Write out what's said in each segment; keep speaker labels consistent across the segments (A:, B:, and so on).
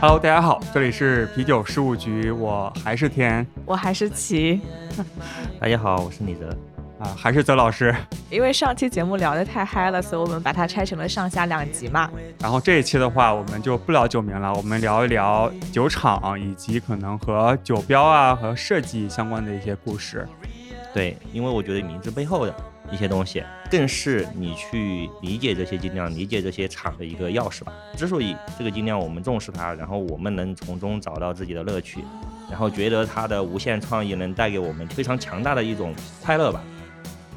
A: Hello，大家好，这里是啤酒事务局，我还是天
B: 我还是齐，
C: 大家好，我是李泽。
A: 啊，还是泽老师。
B: 因为上期节目聊得太嗨了，所以我们把它拆成了上下两集嘛。
A: 然后这一期的话，我们就不聊酒名了，我们聊一聊酒厂以及可能和酒标啊和设计相关的一些故事。
C: 对，因为我觉得名字背后的一些东西，更是你去理解这些精酿、理解这些厂的一个钥匙吧。之所以这个精酿我们重视它，然后我们能从中找到自己的乐趣，然后觉得它的无限创意能带给我们非常强大的一种快乐吧。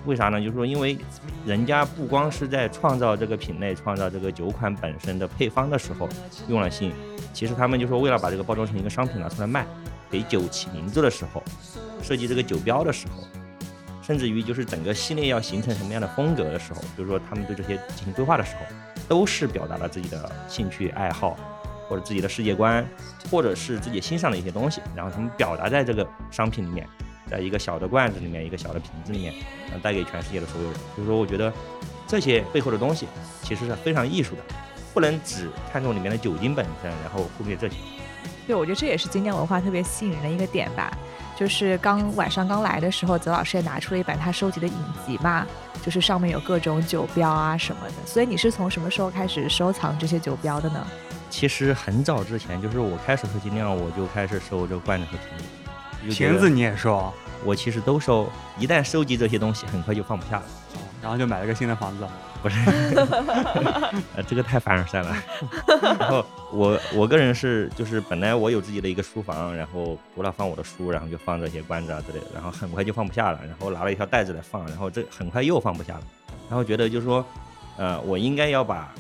C: 为啥呢？就是说，因为人家不光是在创造这个品类、创造这个酒款本身的配方的时候用了心，其实他们就说为了把这个包装成一个商品拿出来卖，给酒起名字的时候，设计这个酒标的时候，甚至于就是整个系列要形成什么样的风格的时候，就是说他们对这些进行规划的时候，都是表达了自己的兴趣爱好，或者自己的世界观，或者是自己欣赏的一些东西，然后他们表达在这个商品里面。在一个小的罐子里面，一个小的瓶子里面，呃，带给全世界的所有人。就是说，我觉得这些背后的东西其实是非常艺术的，不能只看重里面的酒精本身，然后忽略这些。
B: 对，我觉得这也是精酿文化特别吸引人的一个点吧。就是刚晚上刚来的时候，泽老师也拿出了一本他收集的影集嘛，就是上面有各种酒标啊什么的。所以你是从什么时候开始收藏这些酒标的呢？
C: 其实很早之前，就是我开始喝精酿，我就开始收这个罐子和瓶子。
A: 瓶子你也收？
C: 我其实都收。一旦收集这些东西，很快就放不下了，
A: 然后就买了个新的房子。
C: 不是，呃，这个太凡尔赛了。然后我我个人是就是本来我有自己的一个书房，然后除了放我的书，然后就放这些罐子啊之类的，然后很快就放不下了。然后拿了一条袋子来放，然后这很快又放不下了。然后觉得就是说，呃，我应该要把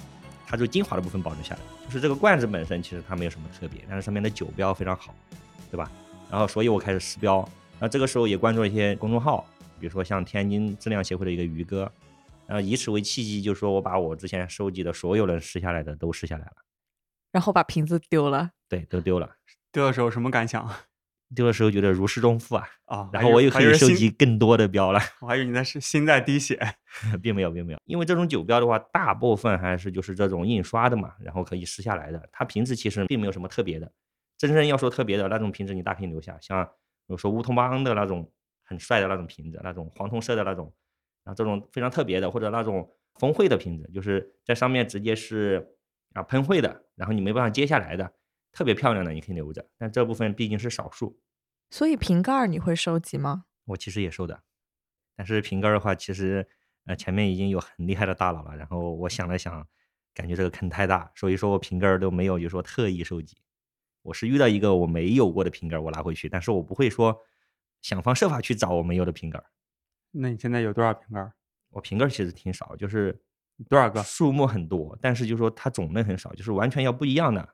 C: 它最精华的部分保留下来。就是这个罐子本身其实它没有什么特别，但是上面的酒标非常好，对吧？然后，所以我开始试标。那这个时候也关注了一些公众号，比如说像天津质量协会的一个于哥，然后以此为契机，就是说我把我之前收集的所有能试下来的都试下来了，
B: 然后把瓶子丢了。
C: 对，都丢了。
A: 丢的时候什么感想？
C: 丢的时候觉得如释重负啊！
A: 啊，
C: 然后我又可以收集更多的标了。
A: 我还以为你在是心在滴血，
C: 并没有，并没有。因为这种酒标的话，大部分还是就是这种印刷的嘛，然后可以撕下来的。它瓶子其实并没有什么特别的。真正要说特别的那种瓶子，你大可以留下，像比如说乌托邦的那种很帅的那种瓶子，那种黄铜色的那种，然后这种非常特别的，或者那种峰会的瓶子，就是在上面直接是啊喷绘的，然后你没办法揭下来的，特别漂亮的，你可以留着。但这部分毕竟是少数。
B: 所以瓶盖你会收集吗？
C: 我其实也收的，但是瓶盖的话，其实呃前面已经有很厉害的大佬了，然后我想了想，感觉这个坑太大，所以说我瓶盖都没有，就说特意收集。我是遇到一个我没有过的瓶盖，我拿回去，但是我不会说想方设法去找我没有的瓶盖。
A: 那你现在有多少瓶盖？
C: 我瓶盖其实挺少，就是
A: 多少个？
C: 数目很多，但是就说它种类很少，就是完全要不一样的。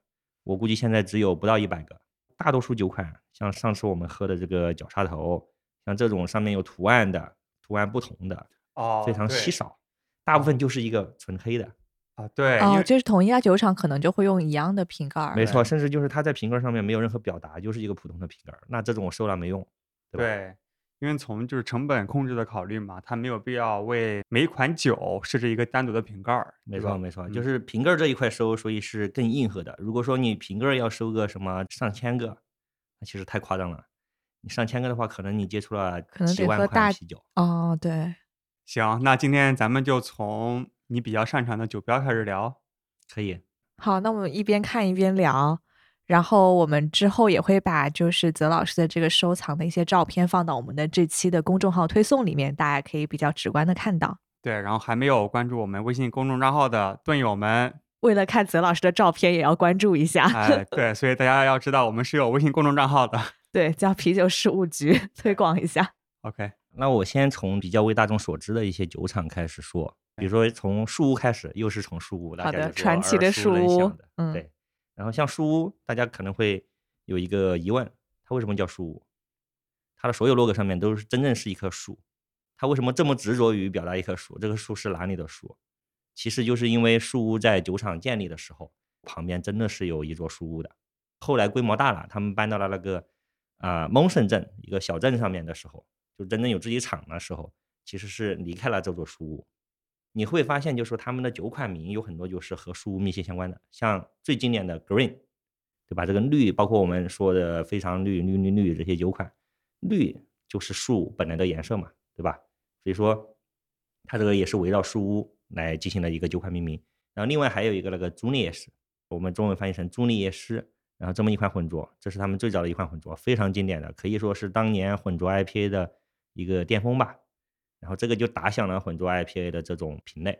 C: 我估计现在只有不到一百个。大多数酒款，像上次我们喝的这个绞杀头，像这种上面有图案的、图案不同的，
A: 哦，
C: 非常稀少，大部分就是一个纯黑的。
A: 啊，对，
B: 哦，就是同一家酒厂可能就会用一样的瓶盖，
C: 没错，甚至就是它在瓶盖上面没有任何表达，就是一个普通的瓶盖，那这种我收了没用，
A: 对，因为从就是成本控制的考虑嘛，它没有必要为每一款酒设置一个单独的瓶盖，
C: 没错没错，就是瓶盖这一块收，所以是更硬核的。如果说你瓶盖要收个什么上千个，那其实太夸张了，你上千个的话，可能你接触了几万块啤酒，
B: 哦，对，
A: 行，那今天咱们就从。你比较擅长的酒标开始聊，
C: 可以。
B: 好，那我们一边看一边聊，然后我们之后也会把就是泽老师的这个收藏的一些照片放到我们的这期的公众号推送里面，大家可以比较直观的看到。
A: 对，然后还没有关注我们微信公众账号的盾友们，
B: 为了看泽老师的照片也要关注一下。
A: 哎，对，所以大家要知道我们是有微信公众账号的，
B: 对，叫啤酒事务局，推广一下。
A: OK，
C: 那我先从比较为大众所知的一些酒厂开始说。比如说从树屋开始，又是从树屋，大家
B: 传奇的树
C: 屋，嗯，对。然后像树屋，大家可能会有一个疑问：它为什么叫树屋？它的所有 logo 上面都是真正是一棵树，它为什么这么执着于表达一棵树？这棵树是哪里的树？其实就是因为树屋在酒厂建立的时候，旁边真的是有一座树屋的。后来规模大了，他们搬到了那个啊蒙圣镇一个小镇上面的时候，就真正有自己厂的时候，其实是离开了这座树屋。你会发现，就是说他们的酒款名有很多就是和树屋密切相关的，像最经典的 Green，对吧？这个绿，包括我们说的非常绿、绿绿绿这些酒款，绿就是树本来的颜色嘛，对吧？所以说，它这个也是围绕树屋来进行了一个酒款命名。然后另外还有一个那个朱丽叶诗，我们中文翻译成朱丽叶诗，然后这么一款混浊，这是他们最早的一款混浊，非常经典的，可以说是当年混浊 IPA 的一个巅峰吧。然后这个就打响了混浊 IPA 的这种品类。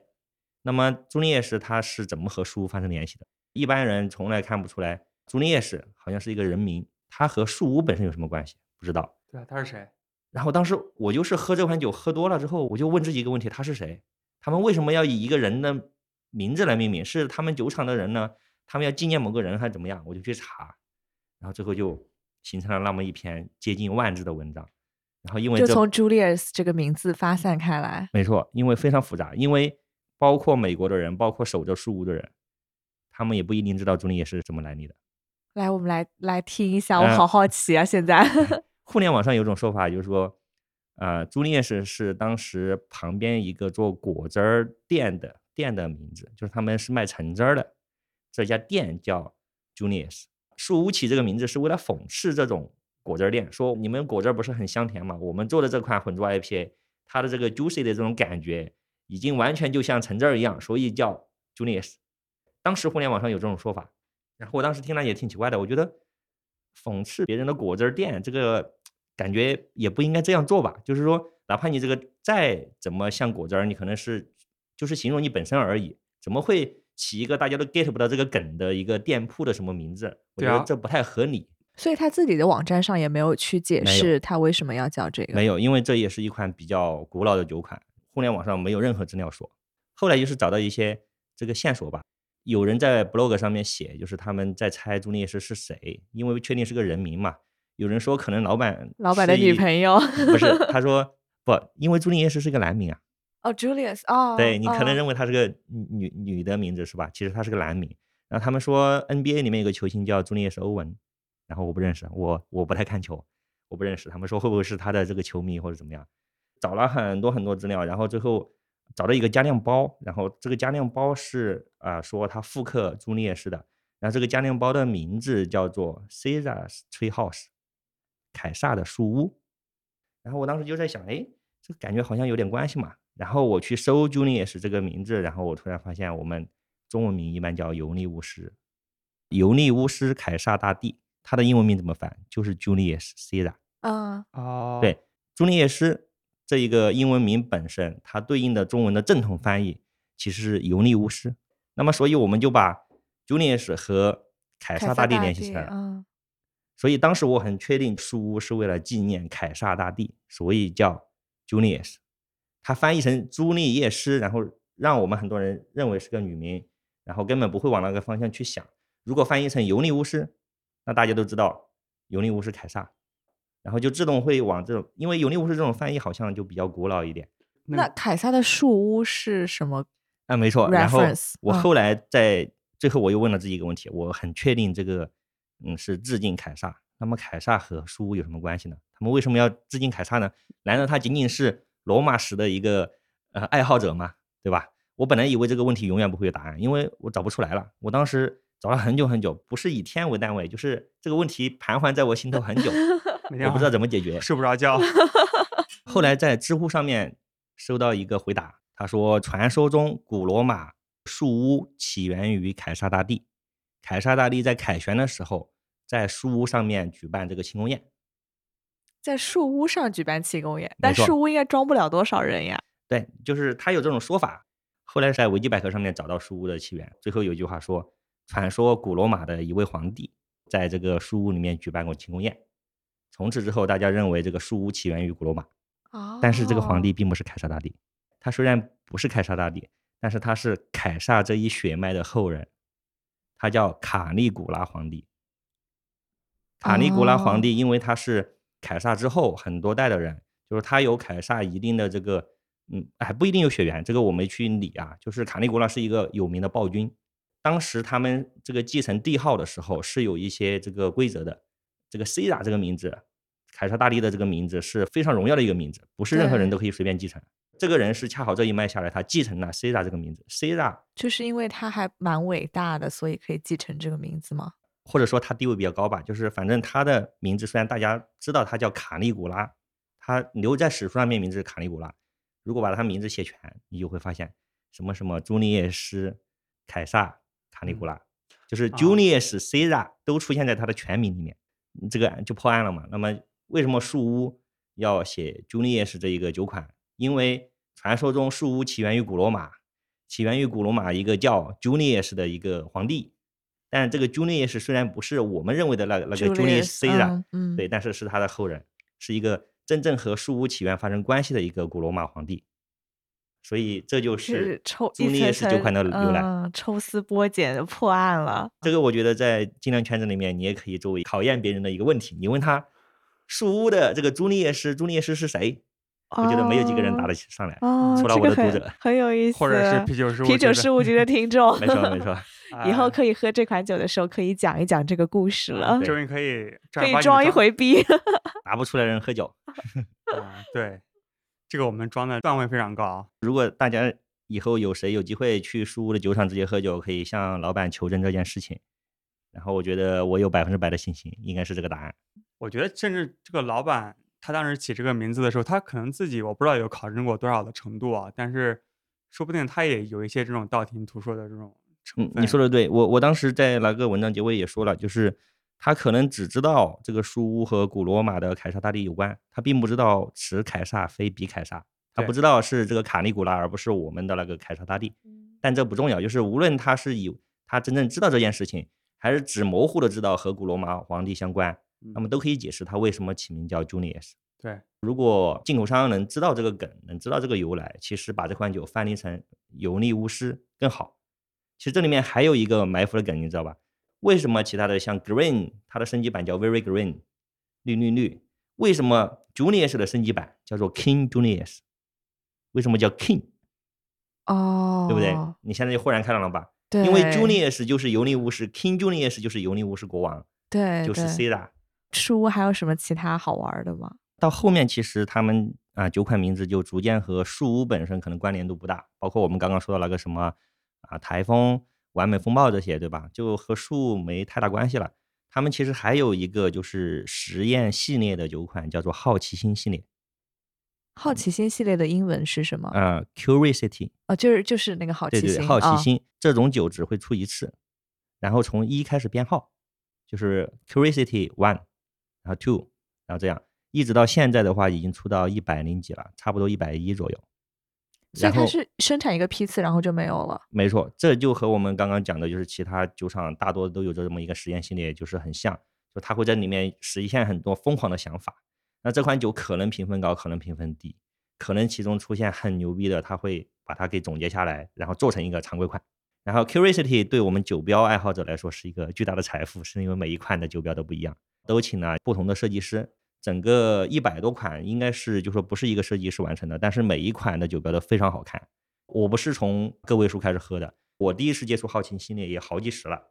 C: 那么朱丽叶氏它是怎么和树屋发生联系的？一般人从来看不出来，朱丽叶氏好像是一个人名，它和树屋本身有什么关系？不知道。
A: 对啊，他是谁？
C: 然后当时我就是喝这款酒喝多了之后，我就问自己一个问题：他是谁？他们为什么要以一个人的名字来命名？是他们酒厂的人呢？他们要纪念某个人还是怎么样？我就去查，然后最后就形成了那么一篇接近万字的文章。然后因为
B: 就从 Julius 这个名字发散开来。
C: 没错，因为非常复杂，因为包括美国的人，包括守着树屋的人，他们也不一定知道朱丽叶是怎么来历的。
B: 来，我们来来听一下，我
C: 嗯
B: 好好奇啊！现在
C: 互联网上有种说法，就是说，呃，朱丽叶是是当时旁边一个做果汁儿店的店的名字，就是他们是卖橙汁儿的，这家店叫 Julius。树屋起这个名字是为了讽刺这种果汁儿店，说你们果汁儿不是很香甜吗？我们做的这款混浊 IPA，它的这个 juicy 的这种感觉，已经完全就像橙汁儿一样，所以叫 Junius。当时互联网上有这种说法，然后我当时听了也挺奇怪的，我觉得讽刺别人的果汁儿店，这个感觉也不应该这样做吧？就是说，哪怕你这个再怎么像果汁儿，你可能是就是形容你本身而已，怎么会起一个大家都 get 不到这个梗的一个店铺的什么名字？我觉得这不太合理。
B: 所以他自己的网站上也没有去解释他为什么要叫这个。
C: 没有，因为这也是一款比较古老的酒款，互联网上没有任何资料说。后来就是找到一些这个线索吧，有人在 blog 上面写，就是他们在猜朱丽叶是是谁，因为确定是个人名嘛。有人说可能老板
B: 老板的女朋友
C: 不是，他说不，因为朱丽叶是是个男名啊。
B: 哦，Julius 哦，
C: 对你可能
B: 哦
C: 认为他是个女女的名字是吧？其实他是个男名。然后他们说 NBA 里面有个球星叫朱丽叶是欧文，然后我不认识，我我不太看球，我不认识。他们说会不会是他的这个球迷或者怎么样？找了很多很多资料，然后最后找到一个加量包，然后这个加量包是啊、说他复刻朱丽叶式的，然后这个加量包的名字叫做 Caesar's Tree House，凯撒的树屋。然后我当时就在想，哎，这个感觉好像有点关系嘛。然后我去搜 Julius 这个名字，然后我突然发现我们中文名一般叫尤利乌斯，尤利乌斯凯撒大帝，他的英文名怎么翻？就是 Julius Caesar。
B: 啊
A: 哦，
C: 对，朱丽叶诗这一个英文名本身，它对应的中文的正统翻译其实是尤利乌斯。那么，所以我们就把 Julius 和凯
B: 凯撒
C: 撒大帝联系起来了。
B: 嗯
C: 所以当时我很确定书屋是为了纪念凯撒大帝，所以叫 Julius。它翻译成朱丽叶诗，然后让我们很多人认为是个女名，然后根本不会往那个方向去想。如果翻译成尤利乌斯，那大家都知道尤利乌斯凯撒，然后就自动会往这种，因为尤利乌斯这种翻译好像就比较古老一点。
B: 那凯撒的树屋是什么？
C: 啊，没错。然后我后来在最后我又问了自己一个问题，我很确定这个嗯是致敬凯撒。那么凯撒和树屋有什么关系呢？他们为什么要致敬凯撒呢？难道他仅仅是罗马史的一个呃爱好者吗？对吧？我本来以为这个问题永远不会有答案，因为我找不出来了。我当时找了很久很久，不是以天为单位，就是这个问题盘桓在我心头很久，
A: 每天
C: 我不知道怎么解决。
A: 睡不着觉。
C: 后来在知乎上面收到一个回答，他说：传说中古罗马树屋起源于凯撒大帝，凯撒大帝在凯旋的时候，在树屋上面举办这个庆功宴。
B: 在树屋上举办庆功宴，但树屋应该装不了多少人呀。
C: 对，就是他有这种说法。后来在维基百科上面找到树屋的起源，最后有一句话说：传说古罗马的一位皇帝在这个树屋里面举办过庆功宴，从此之后大家认为这个树屋起源于古罗马。
B: 哦，
C: 但是这个皇帝并不是凯撒大帝，他虽然不是凯撒大帝，但是他是凯撒这一血脉的后人，他叫卡利古拉皇帝。卡利古拉皇帝，因为他是凯撒之后很多代的人，就是他有凯撒一定的这个嗯，还不一定有血缘，这个我没去理啊。就是卡利古拉是一个有名的暴君，当时他们这个继承帝号的时候是有一些这个规则的。这个 C 拉这个名字，凯撒大帝的这个名字是非常荣耀的一个名字，不是任何人都可以随便继承。这个人是恰好这一脉下来，他继承了 C 拉这个名字。C 拉
B: 就是因为他还蛮伟大的，所以可以继承这个名字吗？
C: 或者说他地位比较高吧？就是反正他的名字虽然大家知道他叫卡利古拉，他留在史书上面名字是卡利古拉。如果把他名字写全，你就会发现什么什么朱尼叶斯、凯撒、卡尼古拉，就是 Julius Caesar 都出现在他的全名里面，这个就破案了嘛。那么为什么树屋要写 Julius 这一个酒款？因为传说中树屋起源于古罗马，起源于古罗马一个叫 Julius 的一个皇帝，但这个 Julius 虽然不是我们认为的那个那个 Julius Caesar，对，但是是他的后人，是一个。真正和树屋起源发生关系的一个古罗马皇帝，所以这就是
B: 抽
C: 朱丽叶斯酒款的由来。
B: 抽丝剥茧破案了。
C: 这个我觉得在精酿圈子里面，你也可以作为考验别人的一个问题。你问他树屋的这个朱丽叶斯，朱丽叶斯是谁？我觉得没有几个人答得起上来，除了我的读者。
B: 很有意思。
A: 或者是啤酒事务
B: 啤酒事务局的听众。
C: 没错没 错。
B: 以后可以喝这款酒的时候，可以讲一讲这个故事了。
A: 终于可以
B: 可以装一回逼，
C: 拿不出来人喝酒。
A: 啊，对，这个我们装的段位非常高。
C: 如果大家以后有谁有机会去书屋的酒厂直接喝酒，可以向老板求证这件事情。然后我觉得我有百分之百的信心，应该是这个答案。
A: 我觉得甚至这个老板他当时起这个名字的时候，他可能自己我不知道有考证过多少的程度啊，但是说不定他也有一些这种道听途说的这种。
C: 嗯，你说的对，我我当时在那个文章结尾也说了，就是他可能只知道这个书屋和古罗马的凯撒大帝有关，他并不知道此凯撒非彼凯撒，他不知道是这个卡利古拉而不是我们的那个凯撒大帝。但这不重要，就是无论他是以他真正知道这件事情，还是只模糊的知道和古罗马皇帝相关，那么都可以解释他为什么起名叫 Junius。
A: 对，
C: 如果进口商能知道这个梗，能知道这个由来，其实把这款酒翻译成油腻巫师更好。其实这里面还有一个埋伏的梗，你知道吧？为什么其他的像 Green，它的升级版叫 Very Green，绿绿绿？为什么 Junius 的升级版叫做 King Junius？为什么叫 King？
B: 哦，
C: 对不对？你现在就豁然开朗了吧？
B: 对，
C: 因为 Junius 就是油腻巫师，King Junius 就是油腻巫师国王，
B: 对，
C: 就是 C 的。
B: 书还有什么其他好玩的吗？
C: 到后面其实他们啊九款名字就逐渐和树屋本身可能关联度不大，包括我们刚刚说的那个什么。啊，台风、完美风暴这些，对吧？就和树没太大关系了。他们其实还有一个就是实验系列的酒款，叫做好奇心系列。
B: 好奇心系列的英文是什么？
C: 呃，Curiosity。
B: 哦，就是就是那个好奇心。
C: 对对，好奇心。这种酒只会出一次，然后从一开始编号，就是 Curiosity One，然后 Two，然后这样，一直到现在的话，已经出到一百零几了，差不多一百一左右。
B: 所以它是生产一个批次，然后就没有了。
C: 没错，这就和我们刚刚讲的，就是其他酒厂大多都有着这么一个实验系列，就是很像，就它会在里面实现很多疯狂的想法。那这款酒可能评分高，可能评分低，可能其中出现很牛逼的，他会把它给总结下来，然后做成一个常规款。然后 Curiosity 对我们酒标爱好者来说是一个巨大的财富，是因为每一款的酒标都不一样，都请了不同的设计师。整个一百多款应该是，就说不是一个设计师完成的，但是每一款的酒标都非常好看。我不是从个位数开始喝的，我第一次接触好奇系列也好几十了，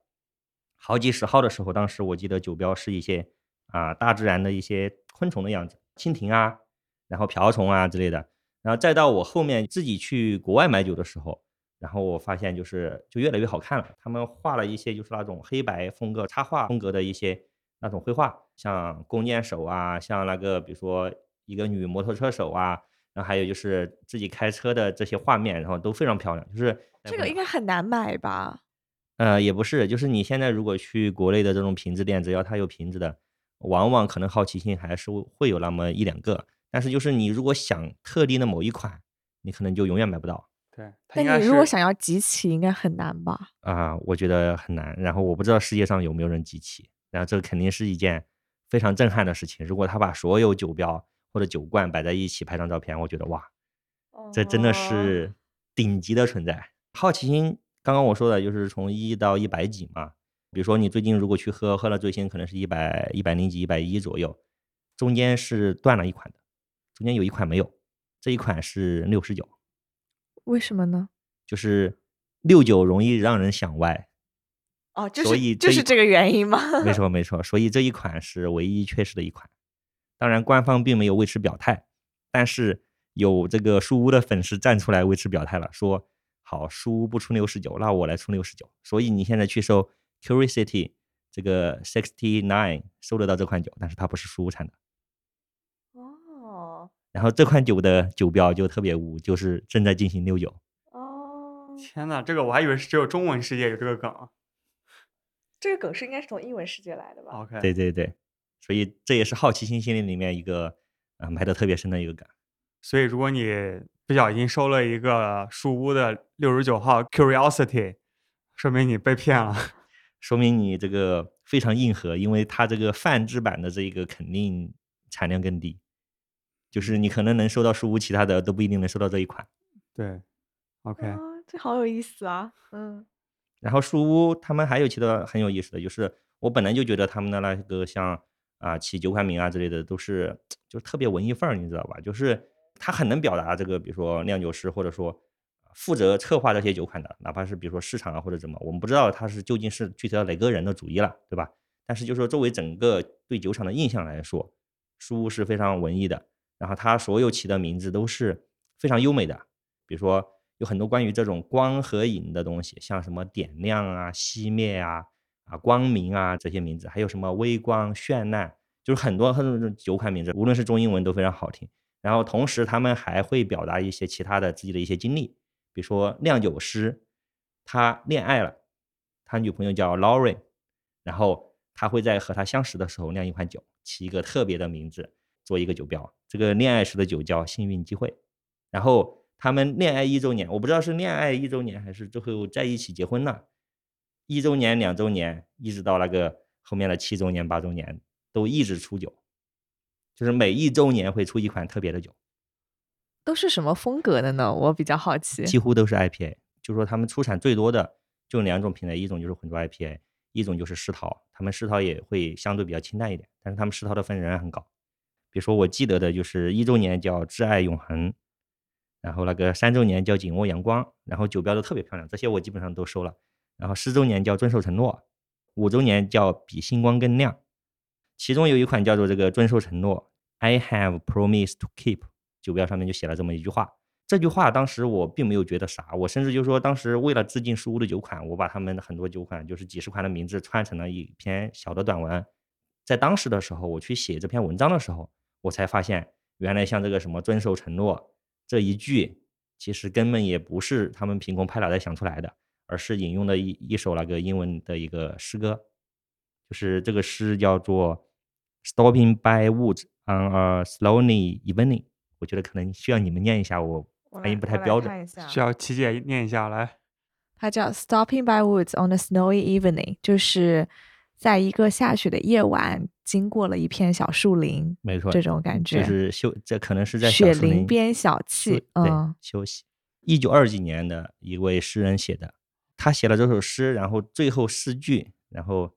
C: 好几十号的时候，当时我记得酒标是一些啊大自然的一些昆虫的样子，蜻蜓啊，然后瓢虫啊之类的。然后再到我后面自己去国外买酒的时候，然后我发现就是就越来越好看了。他们画了一些就是那种黑白风格插画风格的一些。那种绘画，像弓箭手啊，像那个比如说一个女摩托车手啊，然后还有就是自己开车的这些画面，然后都非常漂亮。就是
B: 这个应该很难买吧？
C: 呃，也不是，就是你现在如果去国内的这种瓶子店，只要它有瓶子的，往往可能好奇心还是会有那么一两个。但是就是你如果想特定的某一款，你可能就永远买不到。
A: 对，
B: 但你如果想要集齐，应该很难吧？
C: 啊，我觉得很难。然后我不知道世界上有没有人集齐。然后这肯定是一件非常震撼的事情。如果他把所有酒标或者酒罐摆在一起拍张照片，我觉得哇，这真的是顶级的存在。好奇心，刚刚我说的就是从一到一百几嘛。比如说你最近如果去喝，喝了最新可能是一百一百零几、一百一左右，中间是断了一款的，中间有一款没有，这一款是六十九，
B: 为什么呢？
C: 就是六九容易让人想歪。
B: 哦，就
C: 所
B: 是
C: 以
B: 就是这个原因吗？
C: 没错没错，所以这一款是唯一缺失的一款。当然，官方并没有为此表态，但是有这个书屋的粉丝站出来为此表态了，说好书屋不出六十九，那我来出六十九。所以你现在去搜 Curiosity 这个 Sixty Nine 搜得到这款酒，但是它不是书屋产的。
B: 哦
C: 然后这款酒的酒标就特别污，就是正在进行六九。
B: 哦，
A: 天呐，这个我还以为是只有中文世界有这个梗啊。
B: 这个梗是应该是从英文世界来的吧
A: ？OK，
C: 对对对，所以这也是好奇心心理里面一个呃埋的特别深的一个梗。
A: 所以如果你不小心收了一个树屋的六十九号 Curiosity，说明你被骗了。
C: 说明你这个非常硬核，因为它这个泛制版的这个肯定产量更低，就是你可能能收到树屋，其他的都不一定能收到这一款。
A: 对，OK，
B: 啊，这好有意思啊！嗯，
C: 然后书屋他们还有其他很有意思的，就是我本来就觉得他们的那个像啊起酒款名啊之类的都是就特别文艺范儿，你知道吧？就是他很能表达这个，比如说酿酒师或者说负责策划这些酒款的，哪怕是比如说市场啊或者怎么，我们不知道他是究竟是具体到哪个人的主意了，对吧？但是就说作为整个对酒厂的印象来说，书屋是非常文艺的，然后他所有起的名字都是非常优美的，比如说有很多关于这种光和影的东西，像什么点亮啊、熄灭啊、啊光明啊这些名字，还有什么微光、绚烂，就是很多很多酒款名字，无论是中英文都非常好听。然后同时他们还会表达一些其他的自己的一些经历，比如说酿酒师，他恋爱了，他女朋友叫 Lauren，然后他会在和他相识的时候酿一款酒，起一个特别的名字，做一个酒标。这个恋爱时的酒叫幸运机会。然后他们恋爱一周年，我不知道是恋爱一周年还是最后在一起结婚了，一周年、两周年，一直到那个后面的七周年、八周年，都一直出酒，就是每一周年会出一款特别的酒。
B: 都是什么风格的呢？我比较好奇。
C: 几乎都是 IPA，就是说他们出产最多的就两种品类，一种就是混浊 IPA，一种就是世桃。他们世桃也会相对比较清淡一点，但是他们世桃的分仍然很高。比如说我记得的就是一周年叫挚爱永恒，然后那个三周年叫紧握阳光，然后酒标都特别漂亮，这些我基本上都收了。然后十周年叫遵守承诺，五周年叫比星光更亮，其中有一款叫做这个遵守承诺，I have promised to keep。酒标上面就写了这么一句话。这句话当时我并没有觉得啥，我甚至就说当时为了致敬书屋的酒款，我把他们很多酒款就是几十款的名字串成了一篇小的短文。在当时的时候，我去写这篇文章的时候，我才发现原来像这个什么遵守承诺这一句，其实根本也不是他们凭空拍脑袋想出来的，而是引用的一一首那个英文的一个诗歌，就是这个诗叫做 "Stopping by woods on a slowly evening"。我觉得可能需要你们念一下，我发音不太标准。
A: 需要琪姐念一下来。
B: 它叫 Stopping by woods on a snowy evening，就是在一个下雪的夜晚，经过了一片小树林，
C: 没错，
B: 这种感觉
C: 就是休，这可能是在
B: 雪林边小憩嗯，
C: 休息。一九二几年的一位诗人写的，他写了这首诗，然后最后四句，然后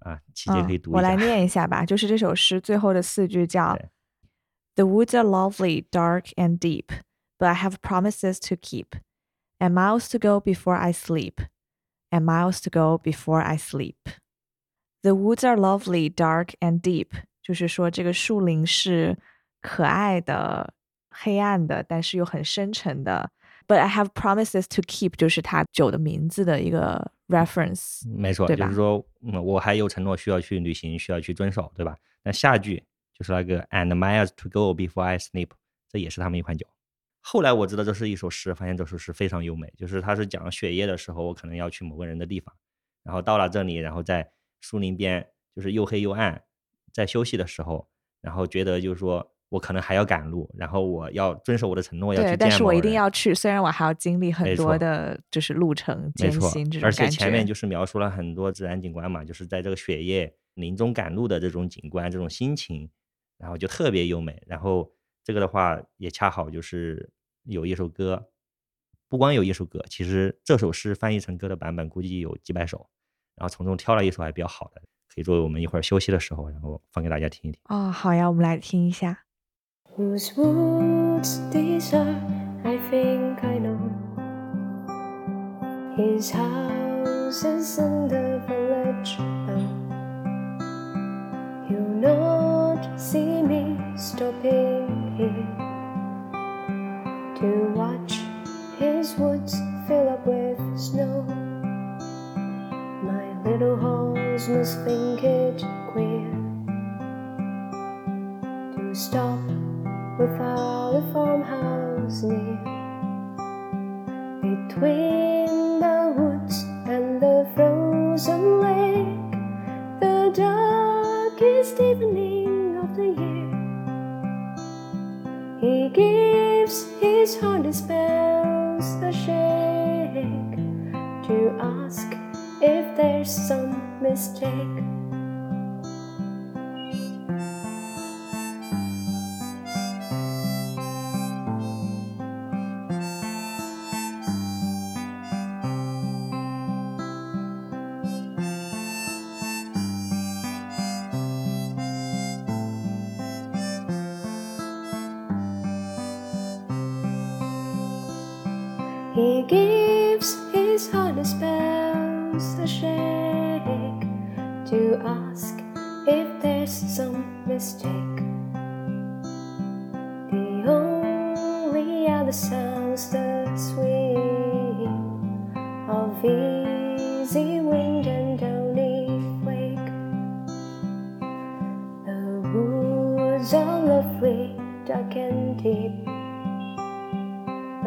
C: 啊，琪姐可以
B: 嗯
C: 读。
B: 我来念一下吧，就是这首诗最后的四句叫 The woods are lovely, dark and deep, but I have promises to keep, and miles to go before I sleep, and miles to go before I sleep. The woods are lovely, dark and deep，就是说这个树林是可爱的、黑暗的，但是又很深沉的。But I have promises to keep，就是它酒的名字的一个 reference。
C: 没错，就是说，嗯，我还有承诺需要去履行，需要去遵守，对吧？那下句就是那个 and miles to go before I sleep，这也是他们一款酒。后来我知道这是一首诗，发现这首诗非常优美，就是它是讲雪夜的时候，我可能要去某个人的地方，然后到了这里，然后在树林边，就是又黑又暗，在休息的时候，然后觉得就是说我可能还要赶路，然后我要遵守我的承诺，要去
B: 对，
C: 见
B: 但是我一定要去，虽然我还要经历很多的，就是路程艰辛这，种
C: 而且前面就是描述了很多自然景观嘛，就是在这个雪夜林中赶路的这种景观、这种心情，然后就特别优美。然后这个的话也恰好就是有一首歌，不光有一首歌，其实这首诗翻译成歌的版本估计有几百首，然后从中挑了一首还比较好的，可以作为我们一会儿休息的时候，然后放给大家听一听。
B: 哦，好呀，我们来听一下。
D: Whose woods these are, I think I know. His house is in the village now. You'll not see me stopping must think it queer to stop without a farmhouse near. Between the woods and the frozen lake, the darkest evening of the year. He gives his heart spells a shake to ask if there's some mistake.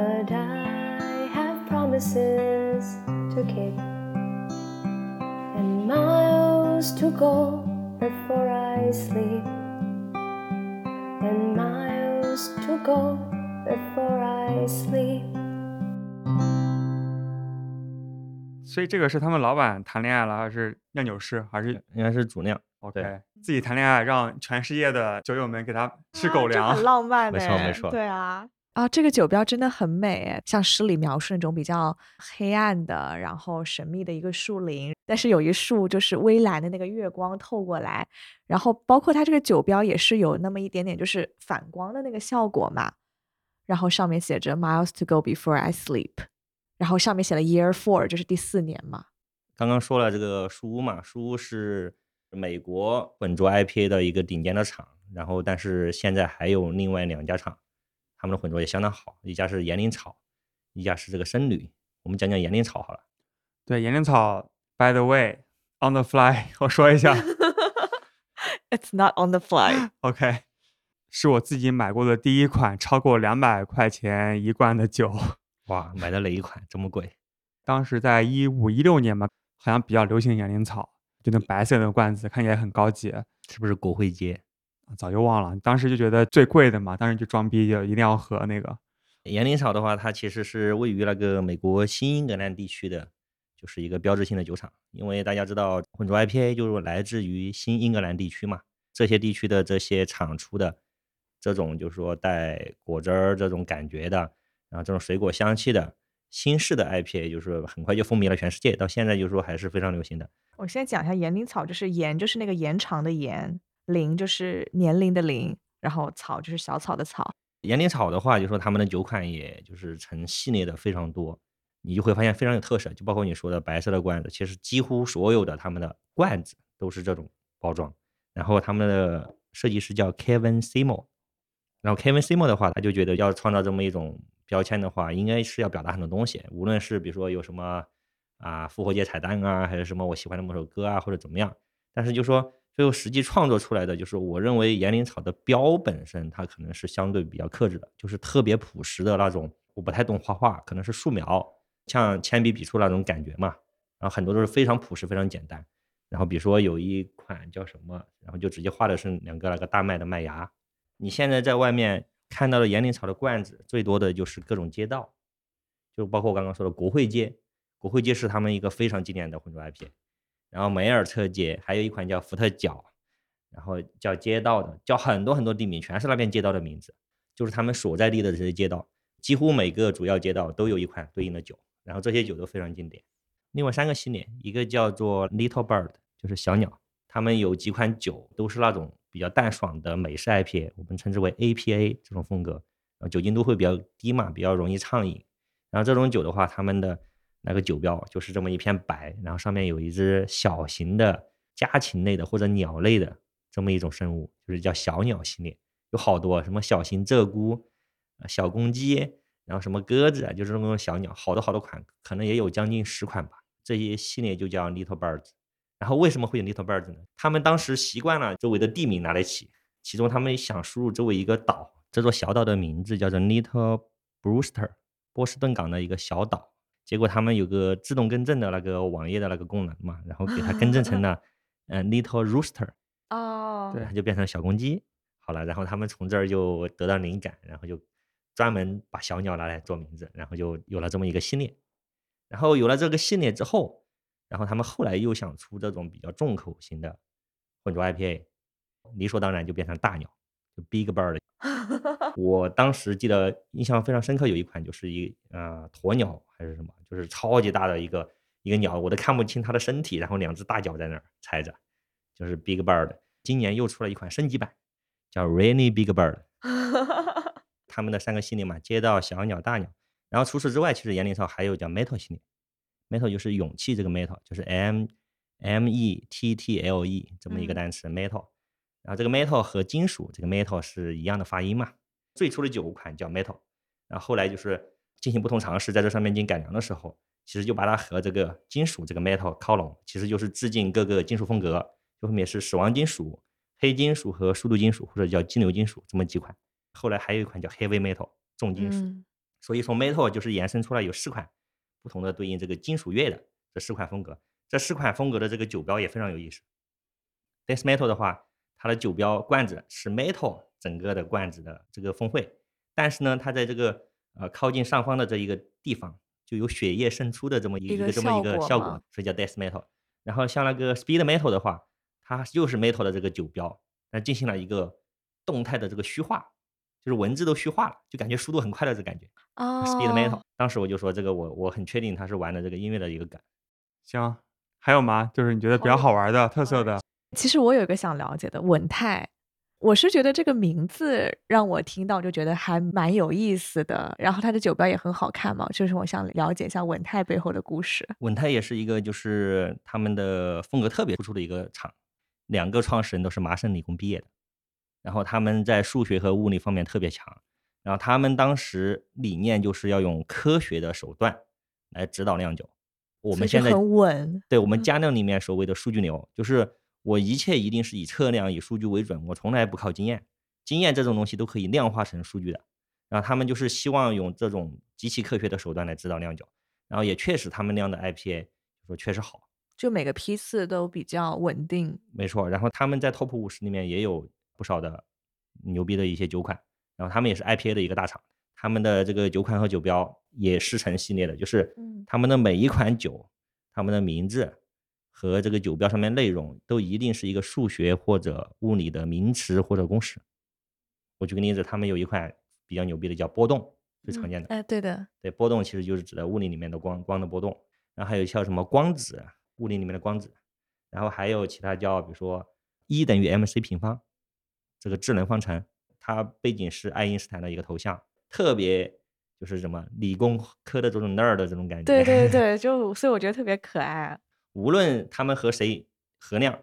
D: But I have promises to keep and miles to go before I sleep, and miles to go before I sleep.
A: 所以这个是他们老板谈恋爱了，还是酿酒师，还是
C: 应该是主酿。
A: OK 自己谈恋爱，让全世界的酒友们给他吃狗粮？
B: 很浪漫
C: 没错
B: 哎
C: 没错
B: 对啊。啊，这个酒标真的很美，像诗里描述那种比较黑暗的，然后神秘的一个树林，但是有一束就是微蓝的那个月光透过来，然后包括它这个酒标也是有那么一点点就是反光的那个效果嘛，然后上面写着 miles to go before I sleep，然后上面写了 year four，就是第四年嘛。
C: 刚刚说了这个书屋嘛，书屋是美国混浊 IPA 的一个顶尖的厂，然后但是现在还有另外两家厂，他们的混浊也相当好，一家是岩灵草，一家是这个僧侣。我们讲讲岩灵草好了。
A: 对，岩灵草，by the way，on the fly，我说一下
B: It's not on the
A: fly，OK，是我自己买过的第一款超过两百块钱一罐的酒。
C: 哇，买的哪一款这么贵？
A: 当时在一五一六年嘛，好像比较流行岩灵草，就那白色的罐子，看起来很高级。
C: 是不是国会街？
A: 早就忘了，当时就觉得最贵的嘛，当时就装逼，就一定要喝那个。
C: 岩灵草的话，它其实是位于那个美国新英格兰地区的，就是一个标志性的酒厂。因为大家知道，混浊 IPA 就是来自于新英格兰地区嘛，这些地区的这些厂出的这种，就是说带果汁儿这种感觉的，然后这种水果香气的新式的 IPA，就是很快就风靡了全世界，到现在就是说还是非常流行的。
B: 我先讲一下岩灵草，就是岩就是那个延长的延，龄就是年龄的龄，然后草就是小草的草。
C: 岩灵草的话，就说他们的酒款也就是成系列的非常多，你就会发现非常有特色，就包括你说的白色的罐子，其实几乎所有的他们的罐子都是这种包装。然后他们的设计师叫 Kevin Seymour，然后 Kevin Seymour 的话，他就觉得要创造这么一种标签的话，应该是要表达很多东西，无论是比如说有什么啊复活节彩蛋啊，还是什么我喜欢的某首歌啊，或者怎么样。但是就说最后实际创作出来的，就是我认为岩灵草的标本身，它可能是相对比较克制的，就是特别朴实的那种。我不太懂画画，可能是素描，像铅笔笔触那种感觉嘛。然后很多都是非常朴实、非常简单。然后比如说有一款叫什么，然后就直接画的是两个那个大麦的麦芽。你现在在外面看到的岩灵草的罐子，最多的就是各种街道，就包括我刚刚说的国会街。国会街是他们一个非常经典的混浊 IP。然后梅尔特街还有一款叫福特角，然后叫街道的，叫很多很多地名，全是那边街道的名字，就是他们所在地的这些街道，几乎每个主要街道都有一款对应的酒，然后这些酒都非常经典。另外三个系列，一个叫做 Little Bird，就是小鸟，他们有几款酒都是那种比较淡爽的美式 IPA，我们称之为 APA 这种风格，然后酒精度会比较低嘛，比较容易畅饮。然后这种酒的话，他们的那个酒标就是这么一片白，然后上面有一只小型的家禽类的或者鸟类的这么一种生物，就是叫小鸟系列，有好多什么小型鹧鸪、小公鸡，然后什么鸽子，就是那种小鸟，好多好多款，可能也有将近十款吧。这些系列就叫 Little Birds。然后为什么会有 Little Birds 呢？他们当时习惯了周围的地名拿来起，其中他们想输入周围一个岛，这座小岛的名字叫做 Little Brewster，波士顿港的一个小岛。结果他们有个自动更正的那个网页的那个功能嘛，然后给它更正成了 呃 Little Rooster，
B: 哦，
A: 对
C: 它就变成小公鸡。好了，然后他们从这儿就得到灵感，然后就专门把小鸟拿来做名字，然后就有了这么一个系列。然后有了这个系列之后，然后他们后来又想出这种比较重口型的混浊 IPA，理所当然就变成大鸟，就 Big Bird。我当时记得印象非常深刻，有一款就是一呃鸵鸟还是什么，就是超级大的一个一个鸟，我都看不清它的身体，然后两只大脚在那儿踩着，就是 Big Bird。今年又出了一款升级版，叫 Rainy Big Bird。他们的三个系列嘛，街道、小鸟、大鸟。然后除此之外，其实岩林上还有叫 Metal 系列，Metal 就是勇气这个 Metal，就是 M M E T T L E 这么一个
B: 嗯
C: 单词、Metal。然后这个 Metal 和金属这个 Metal 是一样的发音嘛。最初的九款叫 Metal，然后后来就是进行不同尝试，在这上面进行改良的时候，其实就把它和这个金属这个 Metal 靠拢，其实就是致敬各个金属风格，就分别是死亡金属、黑金属和速度金属，或者叫金流金属这么几款。后来还有一款叫 Heavy Metal 重金属。
B: 嗯
C: 所以从 metal 就是延伸出来有四款不同的对应这个金属乐的这四款风格，这四款风格的这个酒标也非常有意思。death metal 的话，它的酒标罐子是 metal 整个的罐子的这个峰会，但是呢，它在这个呃靠近上方的这一个地方就有血液渗出的这么一
B: 一个
C: 个这么一个
B: 效果
C: 所以叫 death metal。然后像那个 speed metal 的话，它又是 metal 的这个酒标，但进行了一个动态的这个虚化，就是文字都虚化了，就感觉速度很快的这感觉。
B: 哦
C: Speed Metal，当时我就说这个我我很确定他是玩的这个音乐的一个梗。
A: 行，还有吗？就是你觉得比较好玩的、特色的？
B: 其实我有一个想了解的稳泰，我是觉得这个名字让我听到就觉得还蛮有意思的，然后它的酒标也很好看嘛，就是我想了解一下稳泰背后的故事。
C: 稳泰也是一个就是他们的风格特别突出的一个厂，两个创始人都是麻省理工毕业的，然后他们在数学和物理方面特别强，然后他们当时理念就是要用科学的手段来指导酿酒。我们现在
B: 很稳，
C: 对我们
B: 嗯
C: 家酿里面所谓的数据流，就是我一切一定是以测量、以数据为准，我从来不靠经验。经验这种东西都可以量化成数据的。然后他们就是希望用这种极其科学的手段来指导酿酒，然后也确实他们酿的 IPA 说确实好，
B: 就每个批次都比较稳定。
C: 没错。然后他们在 Top 五十里面也有不少的牛逼的一些酒款，然后他们也是 IPA 的一个大厂，他们的这个酒款和酒标也是成系列的，就是
B: 嗯
C: 他们的每一款酒，他们的名字和这个酒标上面内容都一定是一个数学或者物理的名词或者公式。我举个例子，他们有一款比较牛逼的叫波动，最常见的。
B: 哎，对的，
C: 对，波动其实就是指的物理里面的光光的波动，然后还有叫什么光子，物理里面的光子，然后还有其他叫比如说 E 等于 mc 平方这个智能方程，它背景是爱因斯坦的一个头像，特别就是什么理工科的这种 nerd 的这种感觉。
B: 对对对，就所以我觉得特别可爱。
C: 无论他们和谁合酿，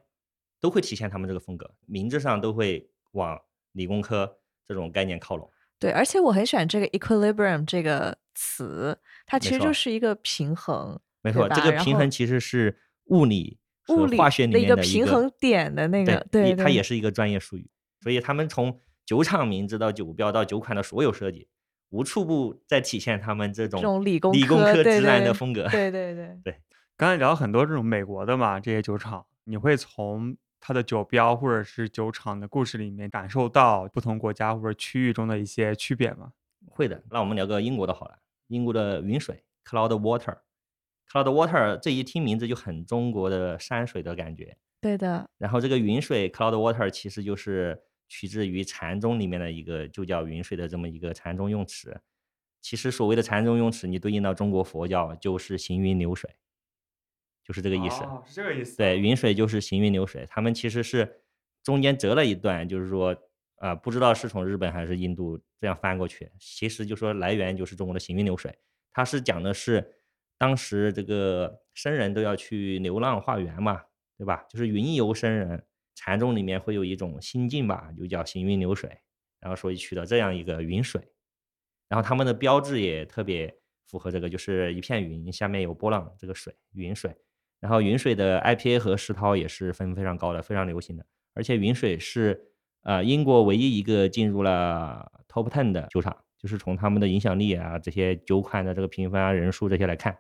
C: 都会体现他们这个风格，名字上都会往理工科这种概念靠拢。
B: 对，而且我很喜欢这个 equilibrium 这个词，它其实就是一个平衡，
C: 没错，这个平衡其实是物理
B: 物理
C: 化学里面
B: 的一个平衡点的那个，
C: 对，它也是一个专业术语。所以他们从酒厂名字到酒标到酒款的所有设计，无处不在体现他们这种
B: 这种理工
C: 理工
B: 科
C: 直男的风格。
B: 对对对对，
A: 刚才聊了很多这种美国的嘛，这些酒厂，你会从它的酒标或者是酒厂的故事里面感受到不同国家或者区域中的一些区别吗？
C: 会的，那我们聊个英国的好了。英国的云水 （Cloud Water），Cloud Water 这一听名字就很中国的山水的感觉。
B: 对的，
C: 然后这个云水 （Cloud Water） 其实就是取自于禅宗里面的一个就叫云水的这么一个禅宗用词。其实所谓的禅宗用词，你对应到中国佛教就是行云流水，就是这个意思。
A: 哦，是这个意思。
C: 对，云水就是行云流水，他们其实是中间折了一段，就是说啊、不知道是从日本还是印度这样翻过去，其实就说来源就是中国的行云流水，它是讲的是当时这个僧人都要去流浪化缘嘛，对吧？就是云游僧人，禅宗里面会有一种心境吧，就叫行云流水，然后所以取得这样一个云水，然后他们的标志也特别符合这个，就是一片云下面有波浪，这个水云水。然后云水的 IPA 和石涛也是分非常高的，非常流行的。而且云水是呃英国唯一一个进入了 Top Ten 的酒厂，就是从他们的影响力啊、这些酒款的这个评分啊、人数这些来看，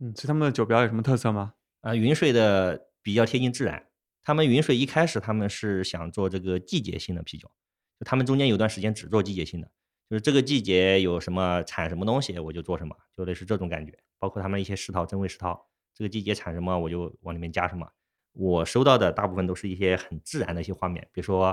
A: 嗯，所以他们的酒标有什么特色吗？
C: 啊、云水的比较贴近自然。他们云水一开始他们是想做这个季节性的啤酒，就他们中间有段时间只做季节性的，就是这个季节有什么产什么东西我就做什么，就类似这种感觉。包括他们一些石涛、真味石涛，这个季节产什么我就往里面加什么。我收到的大部分都是一些很自然的一些画面，比如说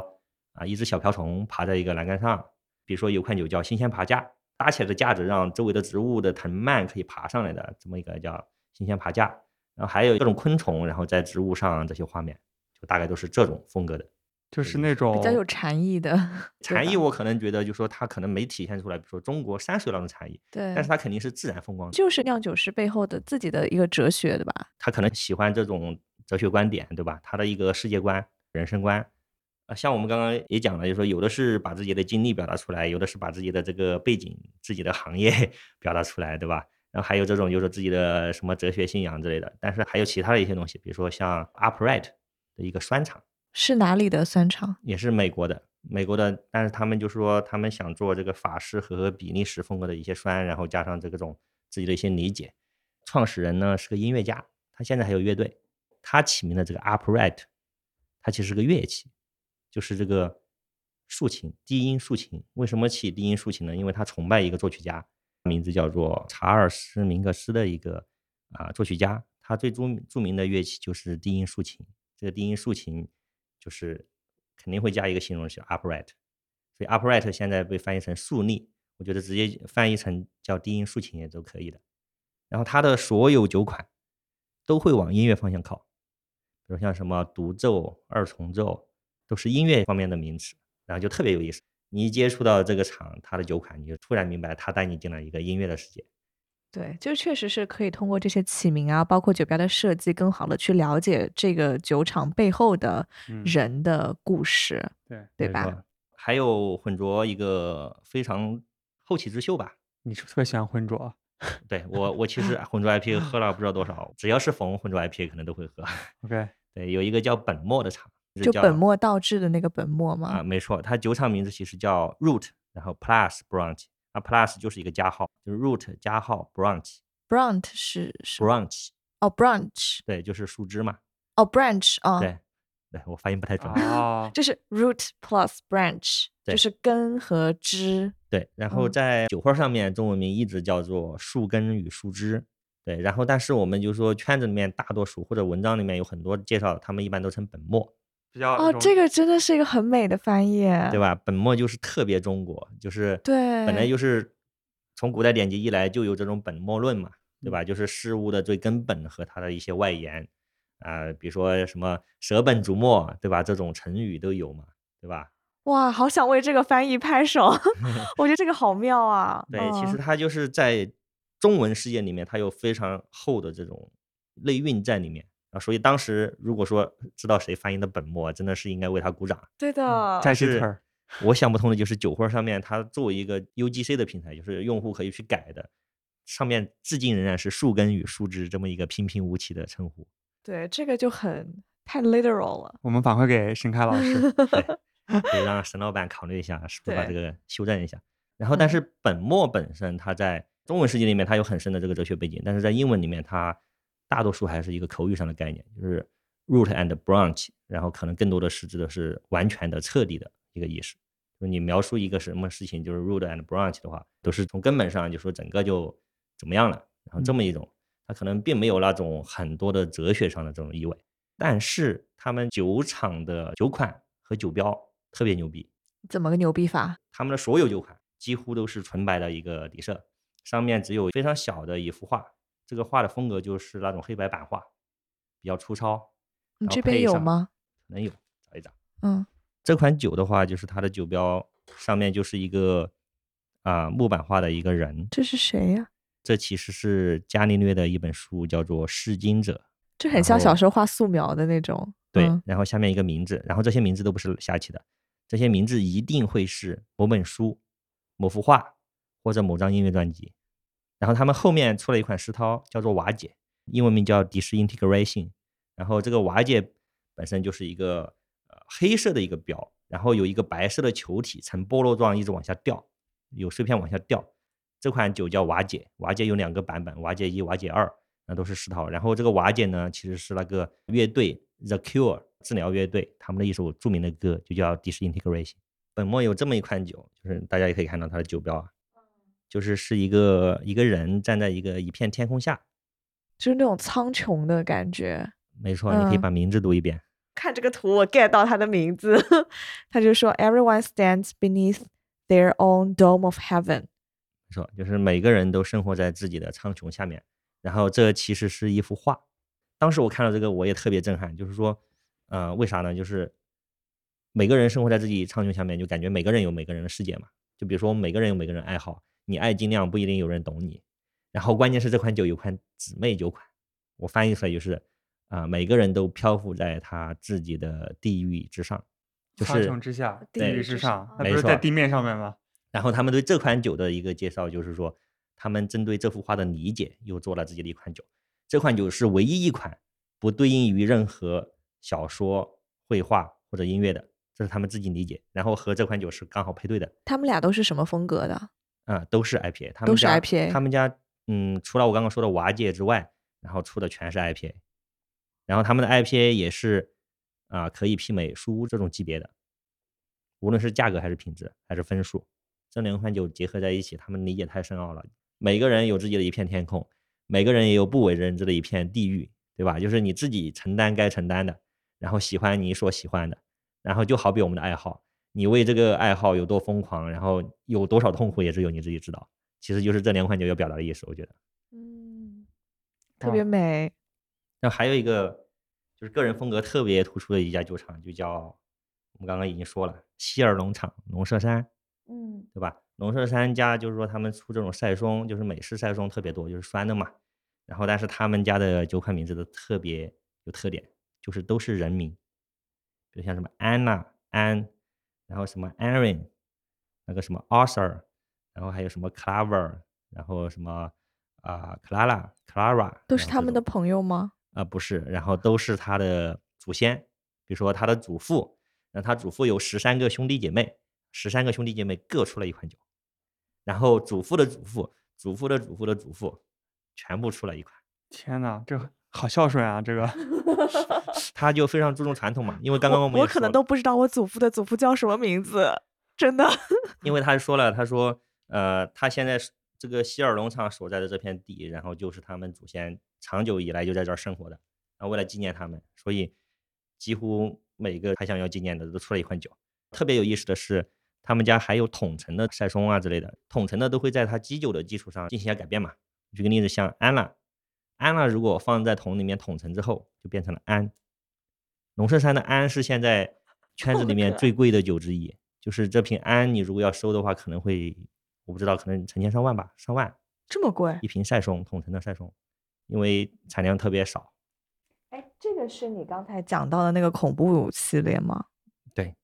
C: 啊，一只小瓢虫爬在一个栏杆上，比如说有款酒叫新鲜爬架，搭起来的架子让周围的植物的藤蔓可以爬上来的，这么一个叫新鲜爬架。然后还有各种昆虫，然后在植物上这些画面，就大概都是这种风格的。
A: 就是那种
B: 比较有禅意的，
C: 禅意，我可能觉得，就说它可能没体现出来，比如说中国山水那种禅意，
B: 对，
C: 但是它肯定是自然风光。
B: 就是酿酒师背后的自己的一个哲学，对吧？
C: 他可能喜欢这种哲学观点，对吧？他的一个世界观、人生观。啊，像我们刚刚也讲了，就是说有的是把自己的经历表达出来，有的是把自己的这个背景、自己的行业 表达出来，对吧？然后还有这种就是说自己的什么哲学信仰之类的，但是还有其他的一些东西，比如说像 Upright 的一个酸厂，
B: 是哪里的酸厂？
C: 也是美国的，美国的，但是他们就说他们想做这个法式和比利时风格的一些酸，然后加上这个种自己的一些理解。创始人呢是个音乐家，他现在还有乐队，他起名的这个 upright，它其实是个乐器，就是这个竖琴，低音竖琴。为什么起低音竖琴呢？因为他崇拜一个作曲家，名字叫做查尔斯·明格斯的一个啊、作曲家，他最著著名的乐器就是低音竖琴。这个低音竖琴就是肯定会加一个形容词 upright，所以 upright 现在被翻译成竖立，我觉得直接翻译成叫低音竖琴也都可以的。然后它的所有酒款都会往音乐方向靠，比如像什么独奏、二重奏，都是音乐方面的名词，然后就特别有意思。你一接触到这个厂，它的酒款，你就突然明白它带你进了一个音乐的世界。
B: 对，就确实是可以通过这些起名啊，包括酒标的设计，更好的去了解这个酒厂背后的
A: 嗯
B: 人的故事，
A: 对，
B: 对吧？
C: 还有混浊一个非常后起之秀吧。
A: 你是不是特别喜欢浑浊？
C: 对我，我其实 混浊 IPA 喝了不知道多少，只要是逢混浊 IPA 可能都会喝。
A: OK，
C: 对，有一个叫本末的厂，
B: 就本末倒置的那个本末
C: 啊，没错，它酒厂名字其实叫 Root，然后 Plus Branch，啊 Plus 就是一个加号，就是 Root 加号 Branch
B: Branch 是是
C: Branch，
B: 哦，branch
C: 对，就是树枝嘛。
B: 哦，branch 啊，
C: 对，对我发音不太准。
A: 哦，
B: 就是 root plus branch，就是根和枝。
C: 对，然后
B: 嗯
C: 在酒花上面，中文名一直叫做树根与树枝。对，然后但是我们就说圈子里面大多数或者文章里面有很多介绍，他们一般都称本末，
A: 比较
B: 哦，这个真的是一个很美的翻译，
C: 对吧？本末就是特别中国，就是
B: 对
C: 本来就是从古代典籍一来就有这种本末论嘛，对吧？就是事物的最根本和它的一些外延啊、比如说什么舍本逐末，对吧？这种成语都有嘛，对吧？
B: 哇，好想为这个翻译拍手，我觉得这个好妙啊。
C: 对，其实
B: 嗯
C: 它就是在中文世界里面，它有非常厚的这种内蕴在里面啊。所以当时如果说知道谁翻译的本末，真的是应该为他鼓掌。
B: 对的，但
C: 是
A: 再这词儿，
C: 我想不通的就是酒会上面，它作为一个 UGC 的平台，就是用户可以去改的，上面至今仍然是树根与树枝这么一个平平无奇的称呼。
B: 对这个就很太 literal 了。
A: 我们反馈给沈凯老师。
C: 可以让沈老板考虑一下，是不是把这个修正一下。然后，但
B: 嗯
C: 是本末本身，它在中文世界里面，它有很深的这个哲学背景，但是在英文里面，它大多数还是一个口语上的概念，就是 root and branch，然后可能更多的是指的是完全的、彻底的一个意思。就是你描述一个什么事情，就是 root and branch 的话，都是从根本上就说整个就怎么样了，然后这么一种，它可能并没有那种很多的哲学上的这种意味，但是他们酒厂的酒款和酒标特别牛逼，
B: 怎么个牛逼法？
C: 他们的所有酒款几乎都是纯白的一个底色，上面只有非常小的一幅画，这个画的风格就是那种黑白版画，比较粗糙。
B: 你这边有吗？
C: 可能有，找一找。
B: 嗯，
C: 这款酒的话，就是它的酒标上面就是一个啊、木板画的一个人，
B: 这是谁呀、
C: 这其实是伽利略的一本书，叫做《试金者》。
B: 这很像小时候画素描的那种。
C: 对，
B: 嗯
C: 然后下面一个名字，然后这些名字都不是瞎起的，这些名字一定会是某本书、某幅画或者某张音乐专辑。然后他们后面出了一款石涛，叫做瓦解，英文名叫 Disintegration。然后这个瓦解本身就是一个呃黑色的一个标，然后有一个白色的球体呈菠萝状一直往下掉，有碎片往下掉。这款酒叫瓦解，瓦解有两个版本，瓦解一、瓦解二，那都是石涛。然后这个瓦解呢，其实是那个乐队 The Cure 治疗乐队他们的一首著名的歌，就叫 Disintegration。本末有这么一款酒，就是大家也可以看到它的酒标啊，就是是一个一个人站在一个一片天空下，
B: 就是那种苍穹的感觉。
C: 没错，你可以
B: 嗯
C: 把名字读一遍。
B: 看这个图，我 get 到他的名字，他就说 Everyone stands beneath their own dome of heaven。
C: 没错，就是每个人都生活在自己的苍穹下面。然后这其实是一幅画。当时我看到这个，我也特别震撼，就是说，呃，为啥呢？就是每个人生活在自己苍穹下面，就感觉每个人有每个人的世界嘛。就比如说，我们每个人有每个人爱好，你爱精酿不一定有人懂你。然后关键是这款酒有款姊妹酒款，我翻译出来就是啊、每个人都漂浮在他自己的地域之上，就
A: 苍
C: 是
A: 穹之下，
B: 地
A: 地狱
B: 狱之上，
A: 那
C: 没错
A: 不是在地面上面吗？
C: 然后他们对这款酒的一个介绍就是说，他们针对这幅画的理解，又做了自己的一款酒。这款酒是唯一一款不对应于任何小说、绘画或者音乐的，这是他们自己理解。然后和这款酒是刚好配对的，
B: 他们俩都是什么风格的？
C: 啊、都是 IPA。他们
B: 都是 IPA
C: 他们家嗯，除了我刚刚说的瓦界之外，然后出的全是 IPA。然后他们的 IPA 也是啊、可以媲美书屋这种级别的，无论是价格还是品质还是分数，这两款酒结合在一起，他们理解太深奥了。每个人有自己的一片天空，每个人也有不为人知的一片地狱，对吧？就是你自己承担该承担的，然后喜欢你所喜欢的，然后就好比我们的爱好，你为这个爱好有多疯狂，然后有多少痛苦，也只有你自己知道。其实就是这两款酒要表达的意思，我觉得。
B: 嗯，特别美。
C: 那还有一个就是个人风格特别突出的一家酒厂，就叫我们刚刚已经说了，希尔农场龙舍山，
B: 嗯，
C: 对吧？龙舍山家就是说他们出这种赛松，就是美式赛松特别多，就是酸的嘛。然后但是他们家的酒款名字都特别有特点，就是都是人名，比如像什么安娜安，然后什么 Aaron，那个什么 Arthur，然后还有什么 Claver，然后什么啊、Clara Clara，
B: 都是他们的朋友吗？
C: 啊、不是，然后都是他的祖先，比如说他的祖父，然后他祖父有十三个兄弟姐妹，十三个兄弟姐妹各出了一款酒，然后祖父的祖父、祖父的祖父的祖父，全部出了一款，
A: 天呐，这好孝顺啊！这个
C: 他就非常注重传统嘛，因为刚刚我们
B: 我可能都不知道我祖父的祖父叫什么名字，真的。
C: 因为他说了，他说，呃，他现在这个希尔农场所在的这片地，然后就是他们祖先长久以来就在这儿生活的，然后为了纪念他们，所以几乎每个他想要纪念的都出了一款酒。特别有意思的是，他们家还有桶陈的赛松啊之类的，桶陈的都会在它基酒的基础上进行一下改变嘛。举个例子，像安娜，安了如果放在桶里面桶成之后，就变成了安。龙胜山的安是现在圈子里面最贵的酒之一，就是这瓶安，你如果要收的话，可能会我不知道，可能成千上万吧，上万
B: 这么贵
C: 一？瓶晒松，桶成的晒松，因为产量特别少。
B: 哎，这个是你刚才讲到的那个恐怖系列吗？
C: 对，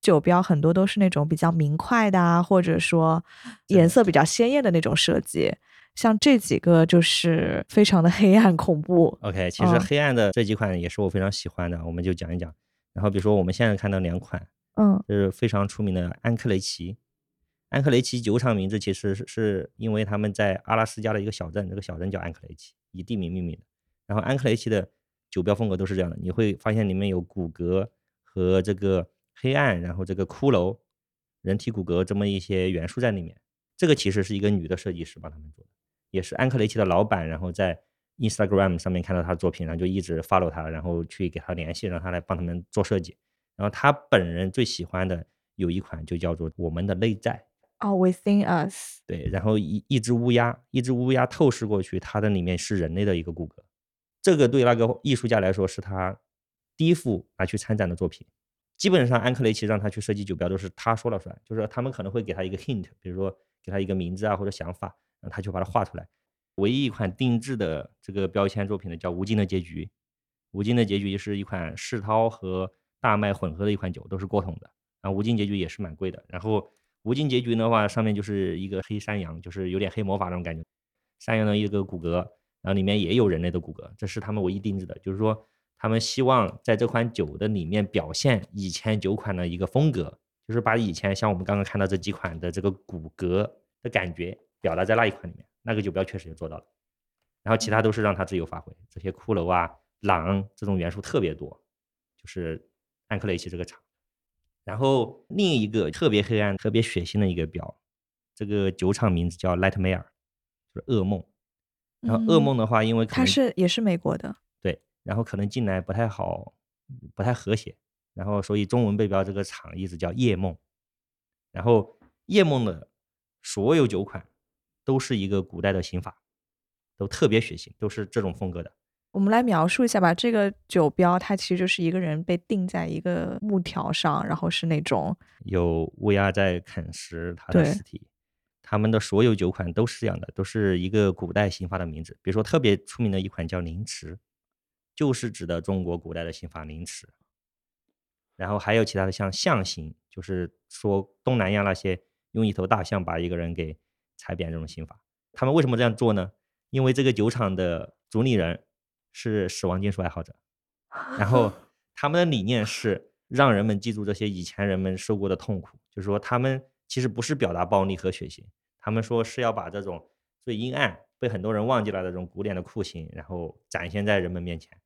B: 酒标很多都是那种比较明快的啊，或者说颜色比较鲜艳的那种设计。像这几个就是非常的黑暗恐怖。
C: OK，其实
B: 嗯
C: 黑暗的这几款也是我非常喜欢的，我们就讲一讲。然后比如说我们现在看到两款，
B: 嗯就
C: 是非常出名的安克雷奇。安克雷奇酒厂名字其实是是因为他们在阿拉斯加的一个小镇，这个小镇叫安克雷奇，以地名命名的。然后安克雷奇的酒标风格都是这样的，你会发现里面有骨骼和这个黑暗，然后这个骷髅、人体骨骼这么一些元素在里面。这个其实是一个女的设计师帮他们做的，也是安克雷奇的老板，然后在 Instagram 上面看到他的作品，然后就一直 follow 他，然后去给他联系，让他来帮他们做设计。然后他本人最喜欢的有一款就叫做《我们的内在》，
B: 哦，Within Us，
C: 对，然后一一只乌鸦，一只乌鸦透视过去，它的里面是人类的一个骨骼。这个对那个艺术家来说是他第一幅拿去参展的作品，基本上安克雷奇让他去设计酒标都是他说了算，就是他们可能会给他一个 hint，比如说给他一个名字啊或者想法，他就把它画出来。唯一一款定制的这个标签作品呢，叫《无尽的结局》。《无尽的结局》是一款世涛和大麦混合的一款酒，都是过桶的。然后《无尽结局》也是蛮贵的。然后《无尽结局》的话，上面就是一个黑山羊，就是有点黑魔法那种感觉，山羊的一个骨骼，然后里面也有人类的骨骼，这是他们唯一定制的。就是说，他们希望在这款酒的里面表现以前酒款的一个风格，就是把以前像我们刚刚看到这几款的这个骨骼的感觉表达在那一款里面。那个酒标确实也做到了，然后其他都是让它自由发挥，这些骷髅啊、狼这种元素特别多，就是安克雷奇这个厂。然后另一个特别黑暗、特别血腥的一个标，这个酒厂名字叫 Nightmare，就是噩梦。然后噩梦的话，因为可
B: 它是也是美国的，
C: 对，然后可能进来不太好，不太和谐，然后所以中文背标这个厂一直叫夜梦。然后夜梦的所有酒款都是一个古代的刑法，都特别血腥，都是这种风格的。
B: 我们来描述一下吧。这个酒标它其实就是一个人被钉在一个木条上，然后是那种
C: 有乌鸦在啃食他的尸体。他们的所有酒款都是这样的，都是一个古代刑法的名字。比如说特别出名的一款叫凌迟，就是指的中国古代的刑法凌迟。然后还有其他的像象刑，就是说东南亚那些用一头大象把一个人给踩扁这种刑法。他们为什么这样做呢？因为这个酒厂的主理人是死亡金属爱好者，然后他们的理念是让人们记住这些以前人们受过的痛苦，就是说他们其实不是表达暴力和血腥，他们说是要把这种最阴暗、被很多人忘记了的这种古典的酷刑，然后展现在人们面前。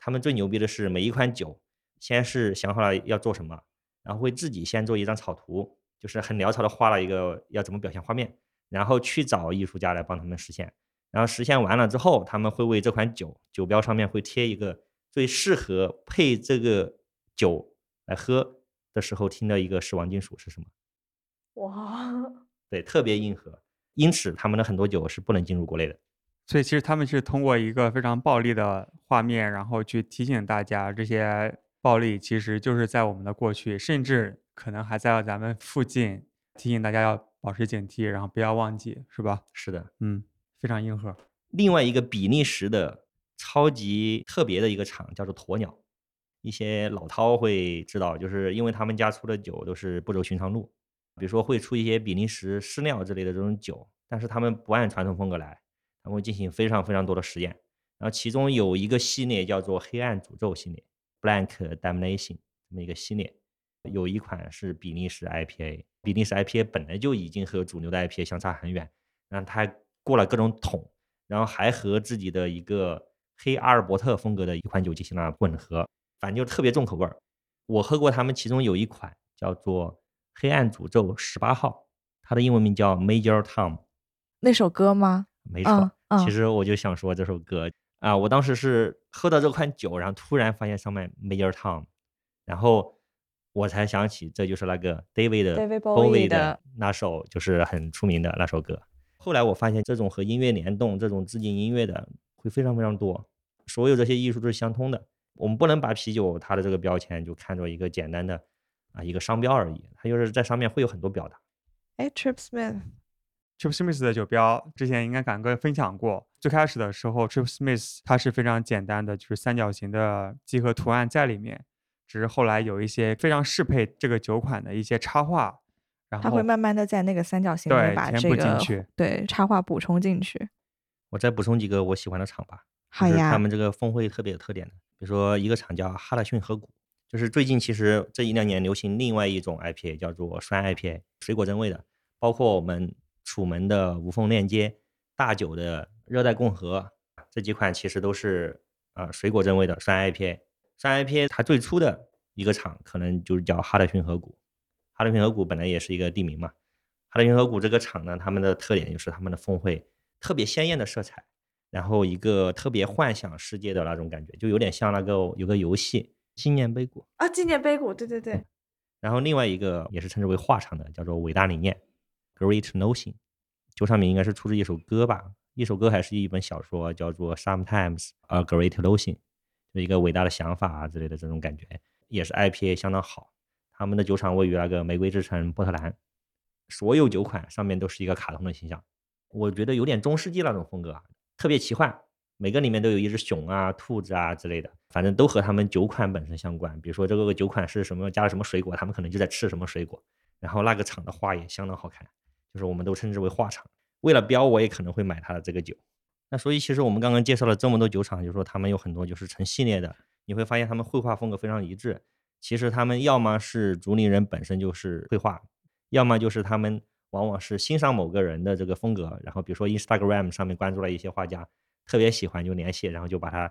C: 他们最牛逼的是每一款酒，先是想好了要做什么，然后会自己先做一张草图，就是很潦草的画了一个要怎么表现画面，然后去找艺术家来帮他们实现。然后实现完了之后，他们会为这款酒酒标上面会贴一个最适合配这个酒来喝的时候听的一个死亡金属是什么？
B: 哇，
C: 对，特别硬核。因此，他们的很多酒是不能进入国内的。
A: 所以其实他们是通过一个非常暴力的画面，然后去提醒大家，这些暴力其实就是在我们的过去，甚至可能还在咱们附近，提醒大家要保持警惕，然后不要忘记，是吧？
C: 是的，
A: 嗯，非常硬核。
C: 另外一个比利时的超级特别的一个厂叫做鸵鸟，一些老饕会知道，就是因为他们家出的酒都是不走寻常路，比如说会出一些比利时湿料之类的这种酒，但是他们不按传统风格来，他们会进行非常非常多的实验。然后其中有一个系列叫做黑暗诅咒系列 （Blank Damnation） 这么一个系列，有一款是比利时 IPA，比利时 IPA 本来就已经和主流的 IPA 相差很远，然后它还过了各种桶。然后还和自己的一个黑阿尔伯特风格的一款酒进行了混合，反正就特别重口味儿。我喝过他们其中有一款叫做“黑暗诅咒十八号”，它的英文名叫 Major Tom。
B: 那首歌吗？
C: 没错，其实我就想说这首歌啊，我当时是喝到这款酒，然后突然发现上面 Major Tom，然后我才想起这就是那个 David
B: David
C: Bowie 的那首就是很出名的那首歌。后来我发现，这种和音乐联动、这种致敬音乐的会非常非常多，所有这些艺术都是相通的。我们不能把啤酒它的这个标签就看作一个简单的啊一个商标而已，它就是在上面会有很多表达。
B: 哎，Trip
A: Smith，Trip Smith 的酒标之前应该敢哥分享过。最开始的时候，Trip Smith 它是非常简单的，就是三角形的几何图案在里面，只是后来有一些非常适配这个酒款的一些插画，然后
B: 它会慢慢的在那个三角形里面
A: 对填补进
B: 把这个
A: 去
B: 对插画补充进去。
C: 我再补充几个我喜欢的厂吧，
B: 好呀
C: 他们这个峰会特别有特点的，比如说一个厂叫哈德逊河谷，就是最近其实这一两年流行另外一种 IPA 叫做酸 IPA，水果真味的，包括我们楚门的无缝链接、大酒的热带共和这几款其实都是啊、水果真味的酸 IPA。酸 IPA 它最初的一个厂可能就是叫哈德逊河谷，哈德逊河谷本来也是一个地名嘛。哈德逊河谷这个厂呢，他们的特点就是他们的峰会特别鲜艳的色彩，然后一个特别幻想世界的那种感觉，就有点像那个有个游戏纪念碑谷。
B: 啊，纪念碑谷，对对对，
C: 然后另外一个也是称之为画厂的，叫做伟大理念 （Great Notion）。就上面应该是出自一首歌吧，一首歌还是一本小说，叫做 Sometimes a Great Notion，就一个伟大的想法啊之类的这种感觉，也是 IPA 相当好。他们的酒厂位于那个玫瑰之城波特兰，所有酒款上面都是一个卡通的形象，我觉得有点中世纪那种风格啊，特别奇幻。每个里面都有一只熊啊、兔子啊之类的，反正都和他们酒款本身相关。比如说这个酒款是什么加了什么水果，他们可能就在吃什么水果。然后那个厂的画也相当好看，就是我们都称之为画厂。为了标，我也可能会买它的这个酒。那所以其实我们刚刚介绍了这么多酒厂，就是说他们有很多就是成系列的，你会发现他们绘画风格非常一致。其实他们要么是竹林人本身就是绘画，要么就是他们往往是欣赏某个人的这个风格，然后比如说 Instagram 上面关注了一些画家。特别喜欢就联系，然后就把它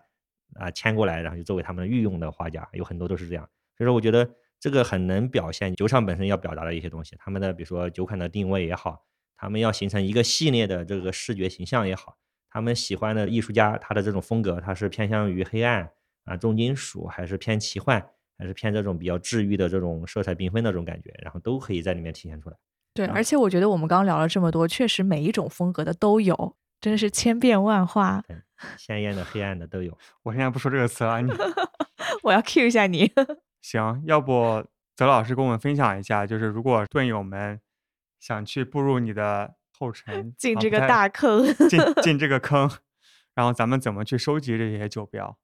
C: 啊签过来，然后就作为他们御用的画家，有很多都是这样。所以说，我觉得这个很能表现酒厂本身要表达的一些东西。他们的比如说酒款的定位也好，他们要形成一个系列的这个视觉形象也好，他们喜欢的艺术家他的这种风格，他是偏向于黑暗啊重金属，还是偏奇幻，还是偏这种比较治愈的这种色彩缤纷的这种感觉，然后都可以在里面体现出来。
B: 对，而且我觉得我们刚刚聊了这么多，确实每一种风格的都有。真的是千变万化，
C: 鲜艳的、黑暗的都有。
A: 我现在不说这个词了，你
B: 我要 cue 一下你。
A: 行，要不泽老师跟我们分享一下，就是如果队友们想去步入你的后尘，
B: 进这个大坑，
A: 进进这个坑，然后咱们怎么去收集这些酒标？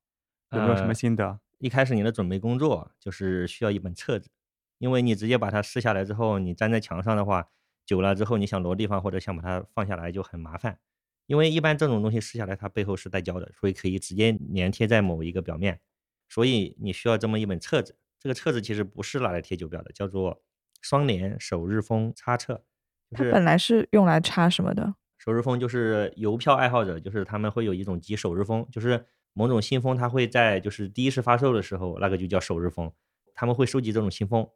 A: 有没有什么心得？
C: 一开始你的准备工作就是需要一本册子，因为你直接把它撕下来之后，你粘在墙上的话，久了之后你想挪地方或者想把它放下来就很麻烦。因为一般这种东西撕下来，它背后是带胶的，所以可以直接粘贴在某一个表面。所以你需要这么一本册子。这个册子其实不是拿来贴酒标的，叫做双联首日封插册。
B: 它本来是用来插什么的？
C: 首日封就是邮票爱好者，就是他们会有一种集首日封，就是某种信封，它会在就是第一次发售的时候，那个就叫首日封。他们会收集这种信封，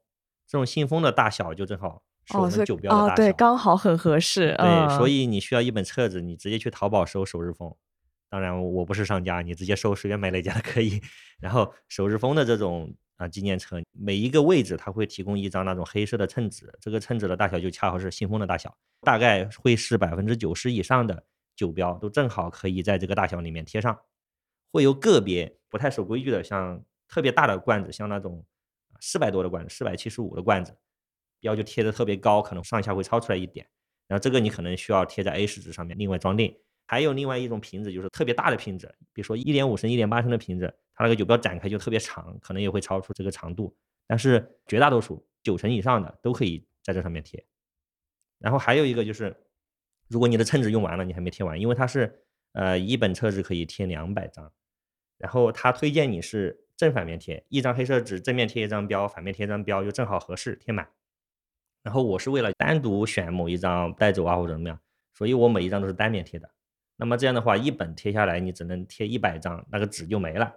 C: 这种信封的大小就正好。
B: 是我们，
C: 酒标的大
B: 小，对，刚好很合适。
C: 对，所以你需要一本册子，你直接去淘宝搜首日封。当然，我不是商家，你直接搜随便买哪家都可以。然后首日封的这种啊纪念册，每一个位置它会提供一张那种黑色的称纸，这个称纸的大小就恰好是信封的大小，大概会是百分之九十以上的酒标都正好可以在这个大小里面贴上。会有个别不太守规矩的，像特别大的罐子，像那种四百多的罐子，四百七十五的罐子。标就贴的特别高，可能上下会超出来一点，然后这个你可能需要贴在 A 四纸上面，另外装订。还有另外一种瓶子，就是特别大的瓶子，比如说一点五升、一点八升的瓶子，它那个酒标展开就特别长，可能也会超出这个长度。但是绝大多数九成以上的都可以在这上面贴。然后还有一个就是，如果你的称纸用完了，你还没贴完，因为它是呃一本册纸可以贴两百张，然后他推荐你是正反面贴，一张黑色纸正面贴一张标，反面贴一张标，就正好合适贴满。然后我是为了单独选某一张带走啊或者怎么样，所以我每一张都是单面贴的。那么这样的话，一本贴下来你只能贴一百张，那个纸就没了。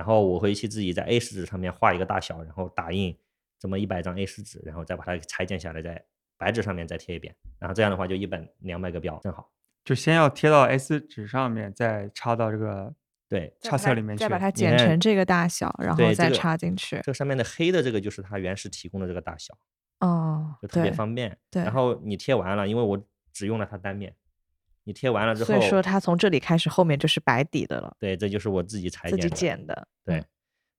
C: 然后我回去自己在 A 四纸上面画一个大小，然后打印这么一百张 A 四纸，然后再把它裁剪下来，在白纸上面再贴一遍。然后这样的话就一本两百个标正好。
A: 就先要贴到 A 四纸上面，再插到这个
C: 对
A: 插册里面去，
B: 再把它剪成这个大小，然后再插进去。
C: 这上面的黑的这个就是它原始提供的这个大小。
B: 哦，
C: 就特别方便。
B: 对，
C: 然后你贴完了，因为我只用了它单面，你贴完了之后，
B: 所以说它从这里开始，后面就是白底的了。
C: 对，这就是我自己裁
B: 剪自己剪的。
C: 对，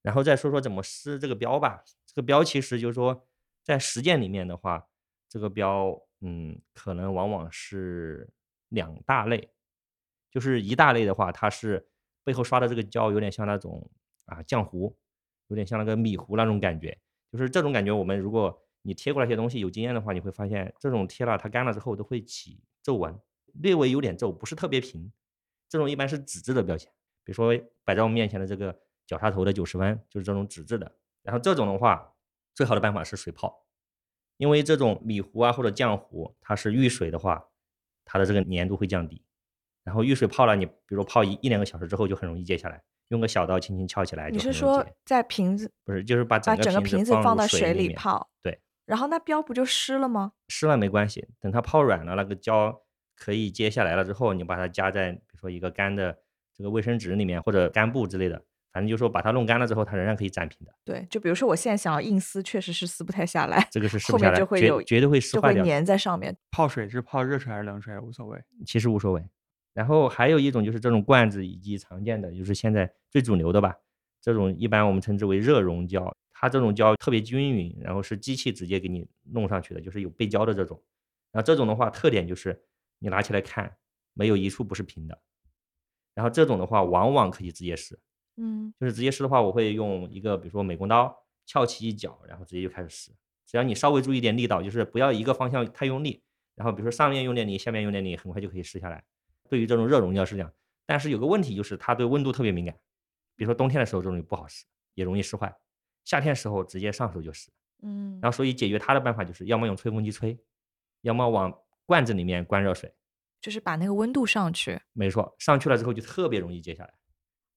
C: 然后再说说怎么撕这个标吧。这个标其实就是说，在实践里面的话，这个标，嗯，可能往往是两大类。就是一大类的话，它是背后刷的这个胶有点像那种啊浆糊，有点像那个米糊那种感觉。就是这种感觉，我们如果你贴过那些东西有经验的话，你会发现这种贴了它干了之后都会起皱纹，略微有点皱，不是特别平。这种一般是纸质的标签，比如说摆在我们面前的这个绞杀头的九十分就是这种纸质的。然后这种的话，最好的办法是水泡，因为这种米糊啊或者浆糊，它是遇水的话，它的这个粘度会降低。然后遇水泡了，你比如说泡一一两个小时之后就很容易揭下来，用个小刀轻轻撬起来。
B: 你是说在瓶子？
C: 不是，就是把
B: 把整个瓶子放到水
C: 里
B: 泡。
C: 对。
B: 然后那标不就湿了吗？
C: 湿了没关系，等它泡软了，那个胶可以揭下来了之后，你把它夹在比如说一个干的这个卫生纸里面或者干布之类的，反正就说把它弄干了之后，它仍然可以展平的。
B: 对，就比如说我现在想要硬撕，确实是撕不太下来。
C: 这个是撕不下来，
B: 就会有
C: 绝对会撕坏掉，
B: 粘在上面。
A: 泡水是泡热水还是冷水无所谓，
C: 其实无所谓。然后还有一种就是这种罐子以及常见的就是现在最主流的吧，这种一般我们称之为热熔胶。它这种胶特别均匀，然后是机器直接给你弄上去的，就是有背胶的这种。然后这种的话，特点就是你拿起来看，没有一处不是平的。然后这种的话，往往可以直接撕。
B: 嗯
C: 就是直接撕的话，我会用一个比如说美工刀翘起一角，然后直接就开始撕。只要你稍微注意点力道，就是不要一个方向太用力，然后比如说上面用点力，下面用点力，很快就可以撕下来。对于这种热熔胶是这样，但是有个问题就是它对温度特别敏感，比如说冬天的时候这种就不好撕，也容易撕坏；夏天时候直接上手就撕。
B: 嗯，
C: 然后所以解决它的办法就是要么用吹风机吹，要么往罐子里面灌热水。
B: 就是把那个温度上去。
C: 没错，上去了之后就特别容易揭下来。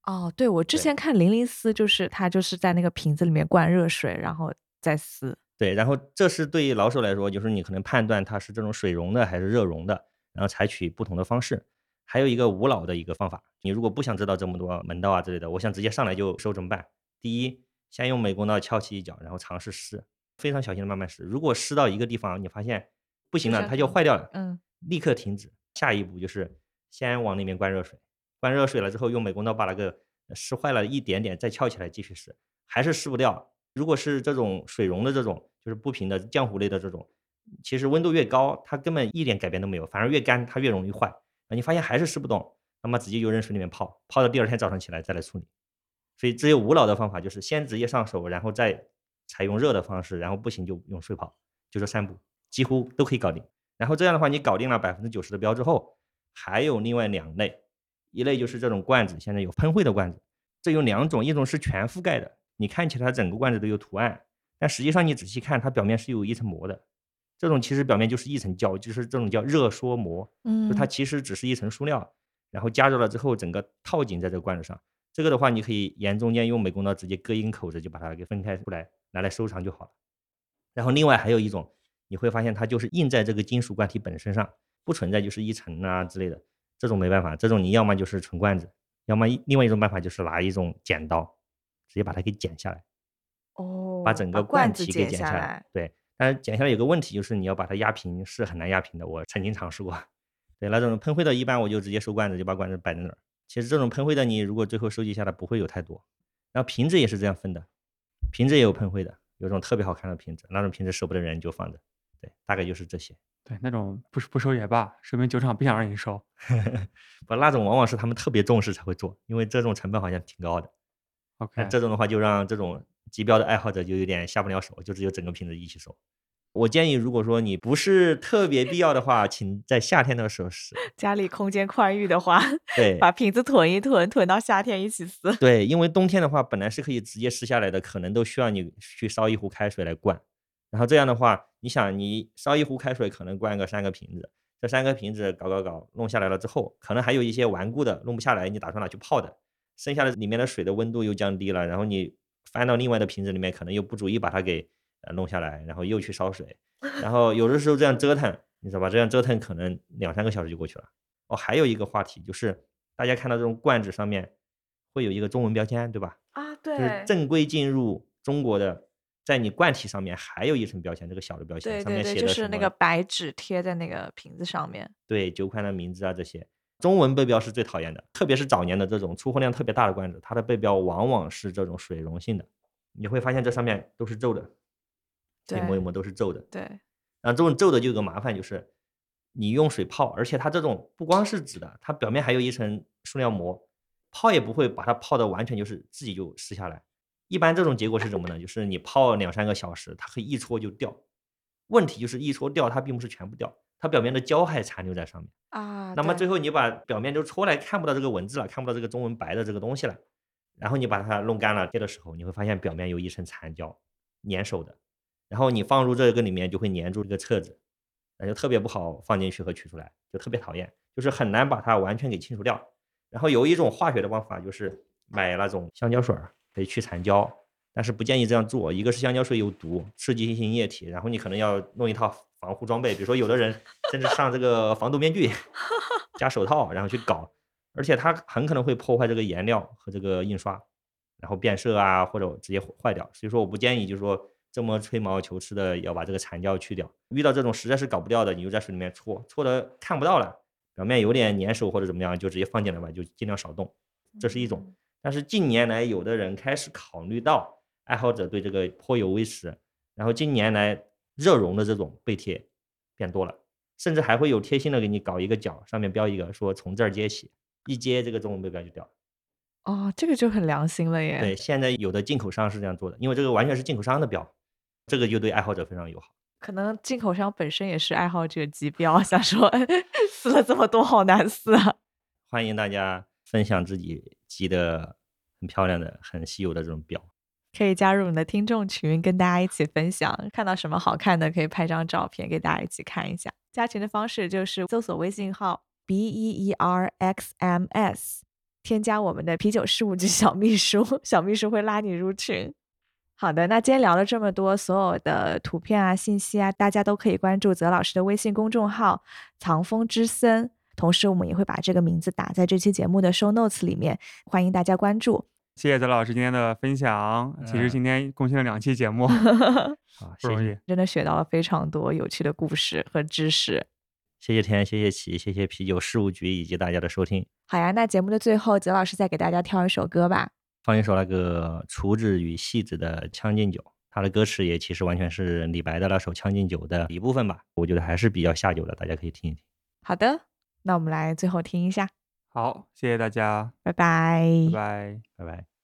B: 哦，对，我之前看零零丝，就是它就是在那个瓶子里面灌热水，然后再撕。
C: 对，然后这是对于老手来说，就是你可能判断它是这种水溶的还是热溶的，然后采取不同的方式。还有一个无脑的一个方法，你如果不想知道这么多门道啊之类的，我想直接上来就收怎么办？第一，先用美工刀敲起一角，然后尝试撕，非常小心的慢慢撕。如果撕到一个地方，你发现不行了，它就坏掉了，
B: 嗯
C: 立刻停止。下一步就是先往里面灌热水，灌热水了之后，用美工刀把那个湿坏了一点点，再翘起来继续湿，还是湿不掉。如果是这种水溶的这种，就是不平的浆糊类的这种，其实温度越高，它根本一点改变都没有，反而越干它越容易坏。啊你发现还是湿不动，那么直接就扔水里面泡，泡到第二天早上起来再来处理。所以只有无脑的方法，就是先直接上手，然后再采用热的方式，然后不行就用水泡，就这三步，几乎都可以搞定。然后这样的话，你搞定了百分之九十的标之后，还有另外两类，一类就是这种罐子，现在有喷绘的罐子，这有两种，一种是全覆盖的，你看起来它整个罐子都有图案，但实际上你仔细看，它表面是有一层膜的。这种其实表面就是一层胶，就是这种叫热缩膜，
B: 嗯，
C: 就它其实只是一层塑料，然后加热了之后，整个套紧在这个罐子上。这个的话，你可以沿中间用美工刀直接割一根口子，就把它给分开出来，拿来收藏就好了。然后另外还有一种，你会发现它就是印在这个金属罐体本身上，不存在就是一层啊之类的。这种没办法，这种你要么就是纯罐子，要么另外一种办法就是拿一种剪刀，直接把它给剪下来。
B: 哦，
C: 把整个
B: 罐子
C: 体给剪
B: 下
C: 来。对，但是剪下来有个问题，就是你要把它压平是很难压平的，我曾经尝试过。对，那种喷绘的，一般我就直接收罐子，就把罐子摆在那儿。其实这种喷绘的，你如果最后收集下来不会有太多。然后瓶子也是这样分的，瓶子也有喷绘的，有种特别好看的瓶子，那种瓶子舍不得扔就放着。对，大概就是这些。
A: 对，那种不不收也罢，说明酒厂不想让你收。
C: 不，那种往往是他们特别重视才会做，因为这种成本好像挺高的。
A: OK，
C: 那这种的话，就让这种极标的爱好者就有点下不了手，就只有整个瓶子一起收。我建议，如果说你不是特别必要的话，请在夏天的时候撕。
B: 家里空间宽裕的话，
C: 对
B: 把瓶子囤一囤，囤到夏天一起撕。
C: 对，因为冬天的话，本来是可以直接撕下来的，可能都需要你去烧一壶开水来灌。然后这样的话，你想，你烧一壶开水，可能灌个三个瓶子，这三个瓶子搞搞搞弄下来了之后，可能还有一些顽固的弄不下来，你打算拿去泡的，剩下的里面的水的温度又降低了，然后你翻到另外的瓶子里面，可能又不足以把它给呃弄下来，然后又去烧水，然后有的时候这样折腾，你知道吧？这样折腾可能两三个小时就过去了。哦，还有一个话题就是，大家看到这种罐子上面会有一个中文标签，对吧？
B: 啊，对
C: 就是
B: 对，
C: 正规进入中国的，在你罐体上面还有一层标签，这个小的标签
B: 对对对，
C: 上面写
B: 就是那个白纸贴在那个瓶子上面。
C: 对酒款的名字啊这些，中文背标是最讨厌的，特别是早年的这种出货量特别大的罐子，它的背标往往是这种水溶性的，你会发现这上面都是皱的，
B: 对
C: 一摸一摸都是皱的。
B: 对，
C: 然后这种皱的就有个麻烦，就是你用水泡，而且它这种不光是纸的，它表面还有一层塑料膜，泡也不会把它泡的完全就是自己就撕下来。一般这种结果是什么呢？就是你泡两三个小时，它可以一搓就掉。问题就是一搓掉，它并不是全部掉，它表面的胶还残留在上面。
B: 啊，
C: 那么最后你把表面就搓来，看不到这个文字了，看不到这个中文白的这个东西了，然后你把它弄干了贴的时候，你会发现表面有一层残胶粘手的，然后你放入这个里面就会粘住这个册子，那就特别不好放进去和取出来，就特别讨厌，就是很难把它完全给清除掉。然后有一种化学的方法，就是买那种香蕉水儿可以去残胶，但是不建议这样做。一个是香蕉水有毒，刺激性液体，然后你可能要弄一套防护装备，比如说有的人 甚至上这个防毒面具，加手套，然后去搞，而且它很可能会破坏这个颜料和这个印刷，然后变色啊，或者直接坏掉。所以说我不建议，就是说这么吹毛求疵的要把这个残胶去掉。遇到这种实在是搞不掉的，你就在水里面搓，搓的看不到了，表面有点粘手或者怎么样，就直接放进来吧，就尽量少动。这是一种。但是近年来，有的人开始考虑到爱好者对这个颇有微词。然后近年来热熔的这种背贴变多了，甚至还会有贴心的给你搞一个角，上面标一个说从这儿接起，一接这个中文背标就掉了。
B: 哦，这个就很良心了耶。
C: 对，现在有的进口商是这样做的，因为这个完全是进口商的标，这个就对爱好者非常友好。
B: 可能进口商本身也是爱好者级标，想说 撕了这么多好难撕啊。
C: 欢迎大家分享自己集的很漂亮的、很稀有的这种表。
B: 可以加入我们的听众群，跟大家一起分享。看到什么好看的，可以拍张照片给大家一起看一下。加群的方式就是搜索微信号 b e e r x m s，添加我们的啤酒事务局小秘书，小秘书会拉你入群。好的，那今天聊了这么多，所有的图片啊、信息啊，大家都可以关注泽老师的微信公众号“藏风之森”，同时我们也会把这个名字打在这期节目的 show notes 里面，欢迎大家关注。
A: 谢谢泽老师今天的分享。其实
C: 嗯
A: 今天贡献了两期节目，
C: 好，谢谢，
A: 不容易。
B: 真的学到了非常多有趣的故事和知识。
C: 谢谢天，谢谢琪，谢谢啤酒事务局以及大家的收听。
B: 好呀，那节目的最后，泽老师再给大家挑一首歌吧。
C: 放一首那个厨子与戏子的《将进酒》，它的歌词也其实完全是李白的那首《将进酒》的一部分吧，我觉得还是比较下酒的，大家可以听一听。
B: 好的，那我们来最后听一下，
A: 好，谢谢大家，
B: 拜拜。
A: 拜拜。
C: 拜拜。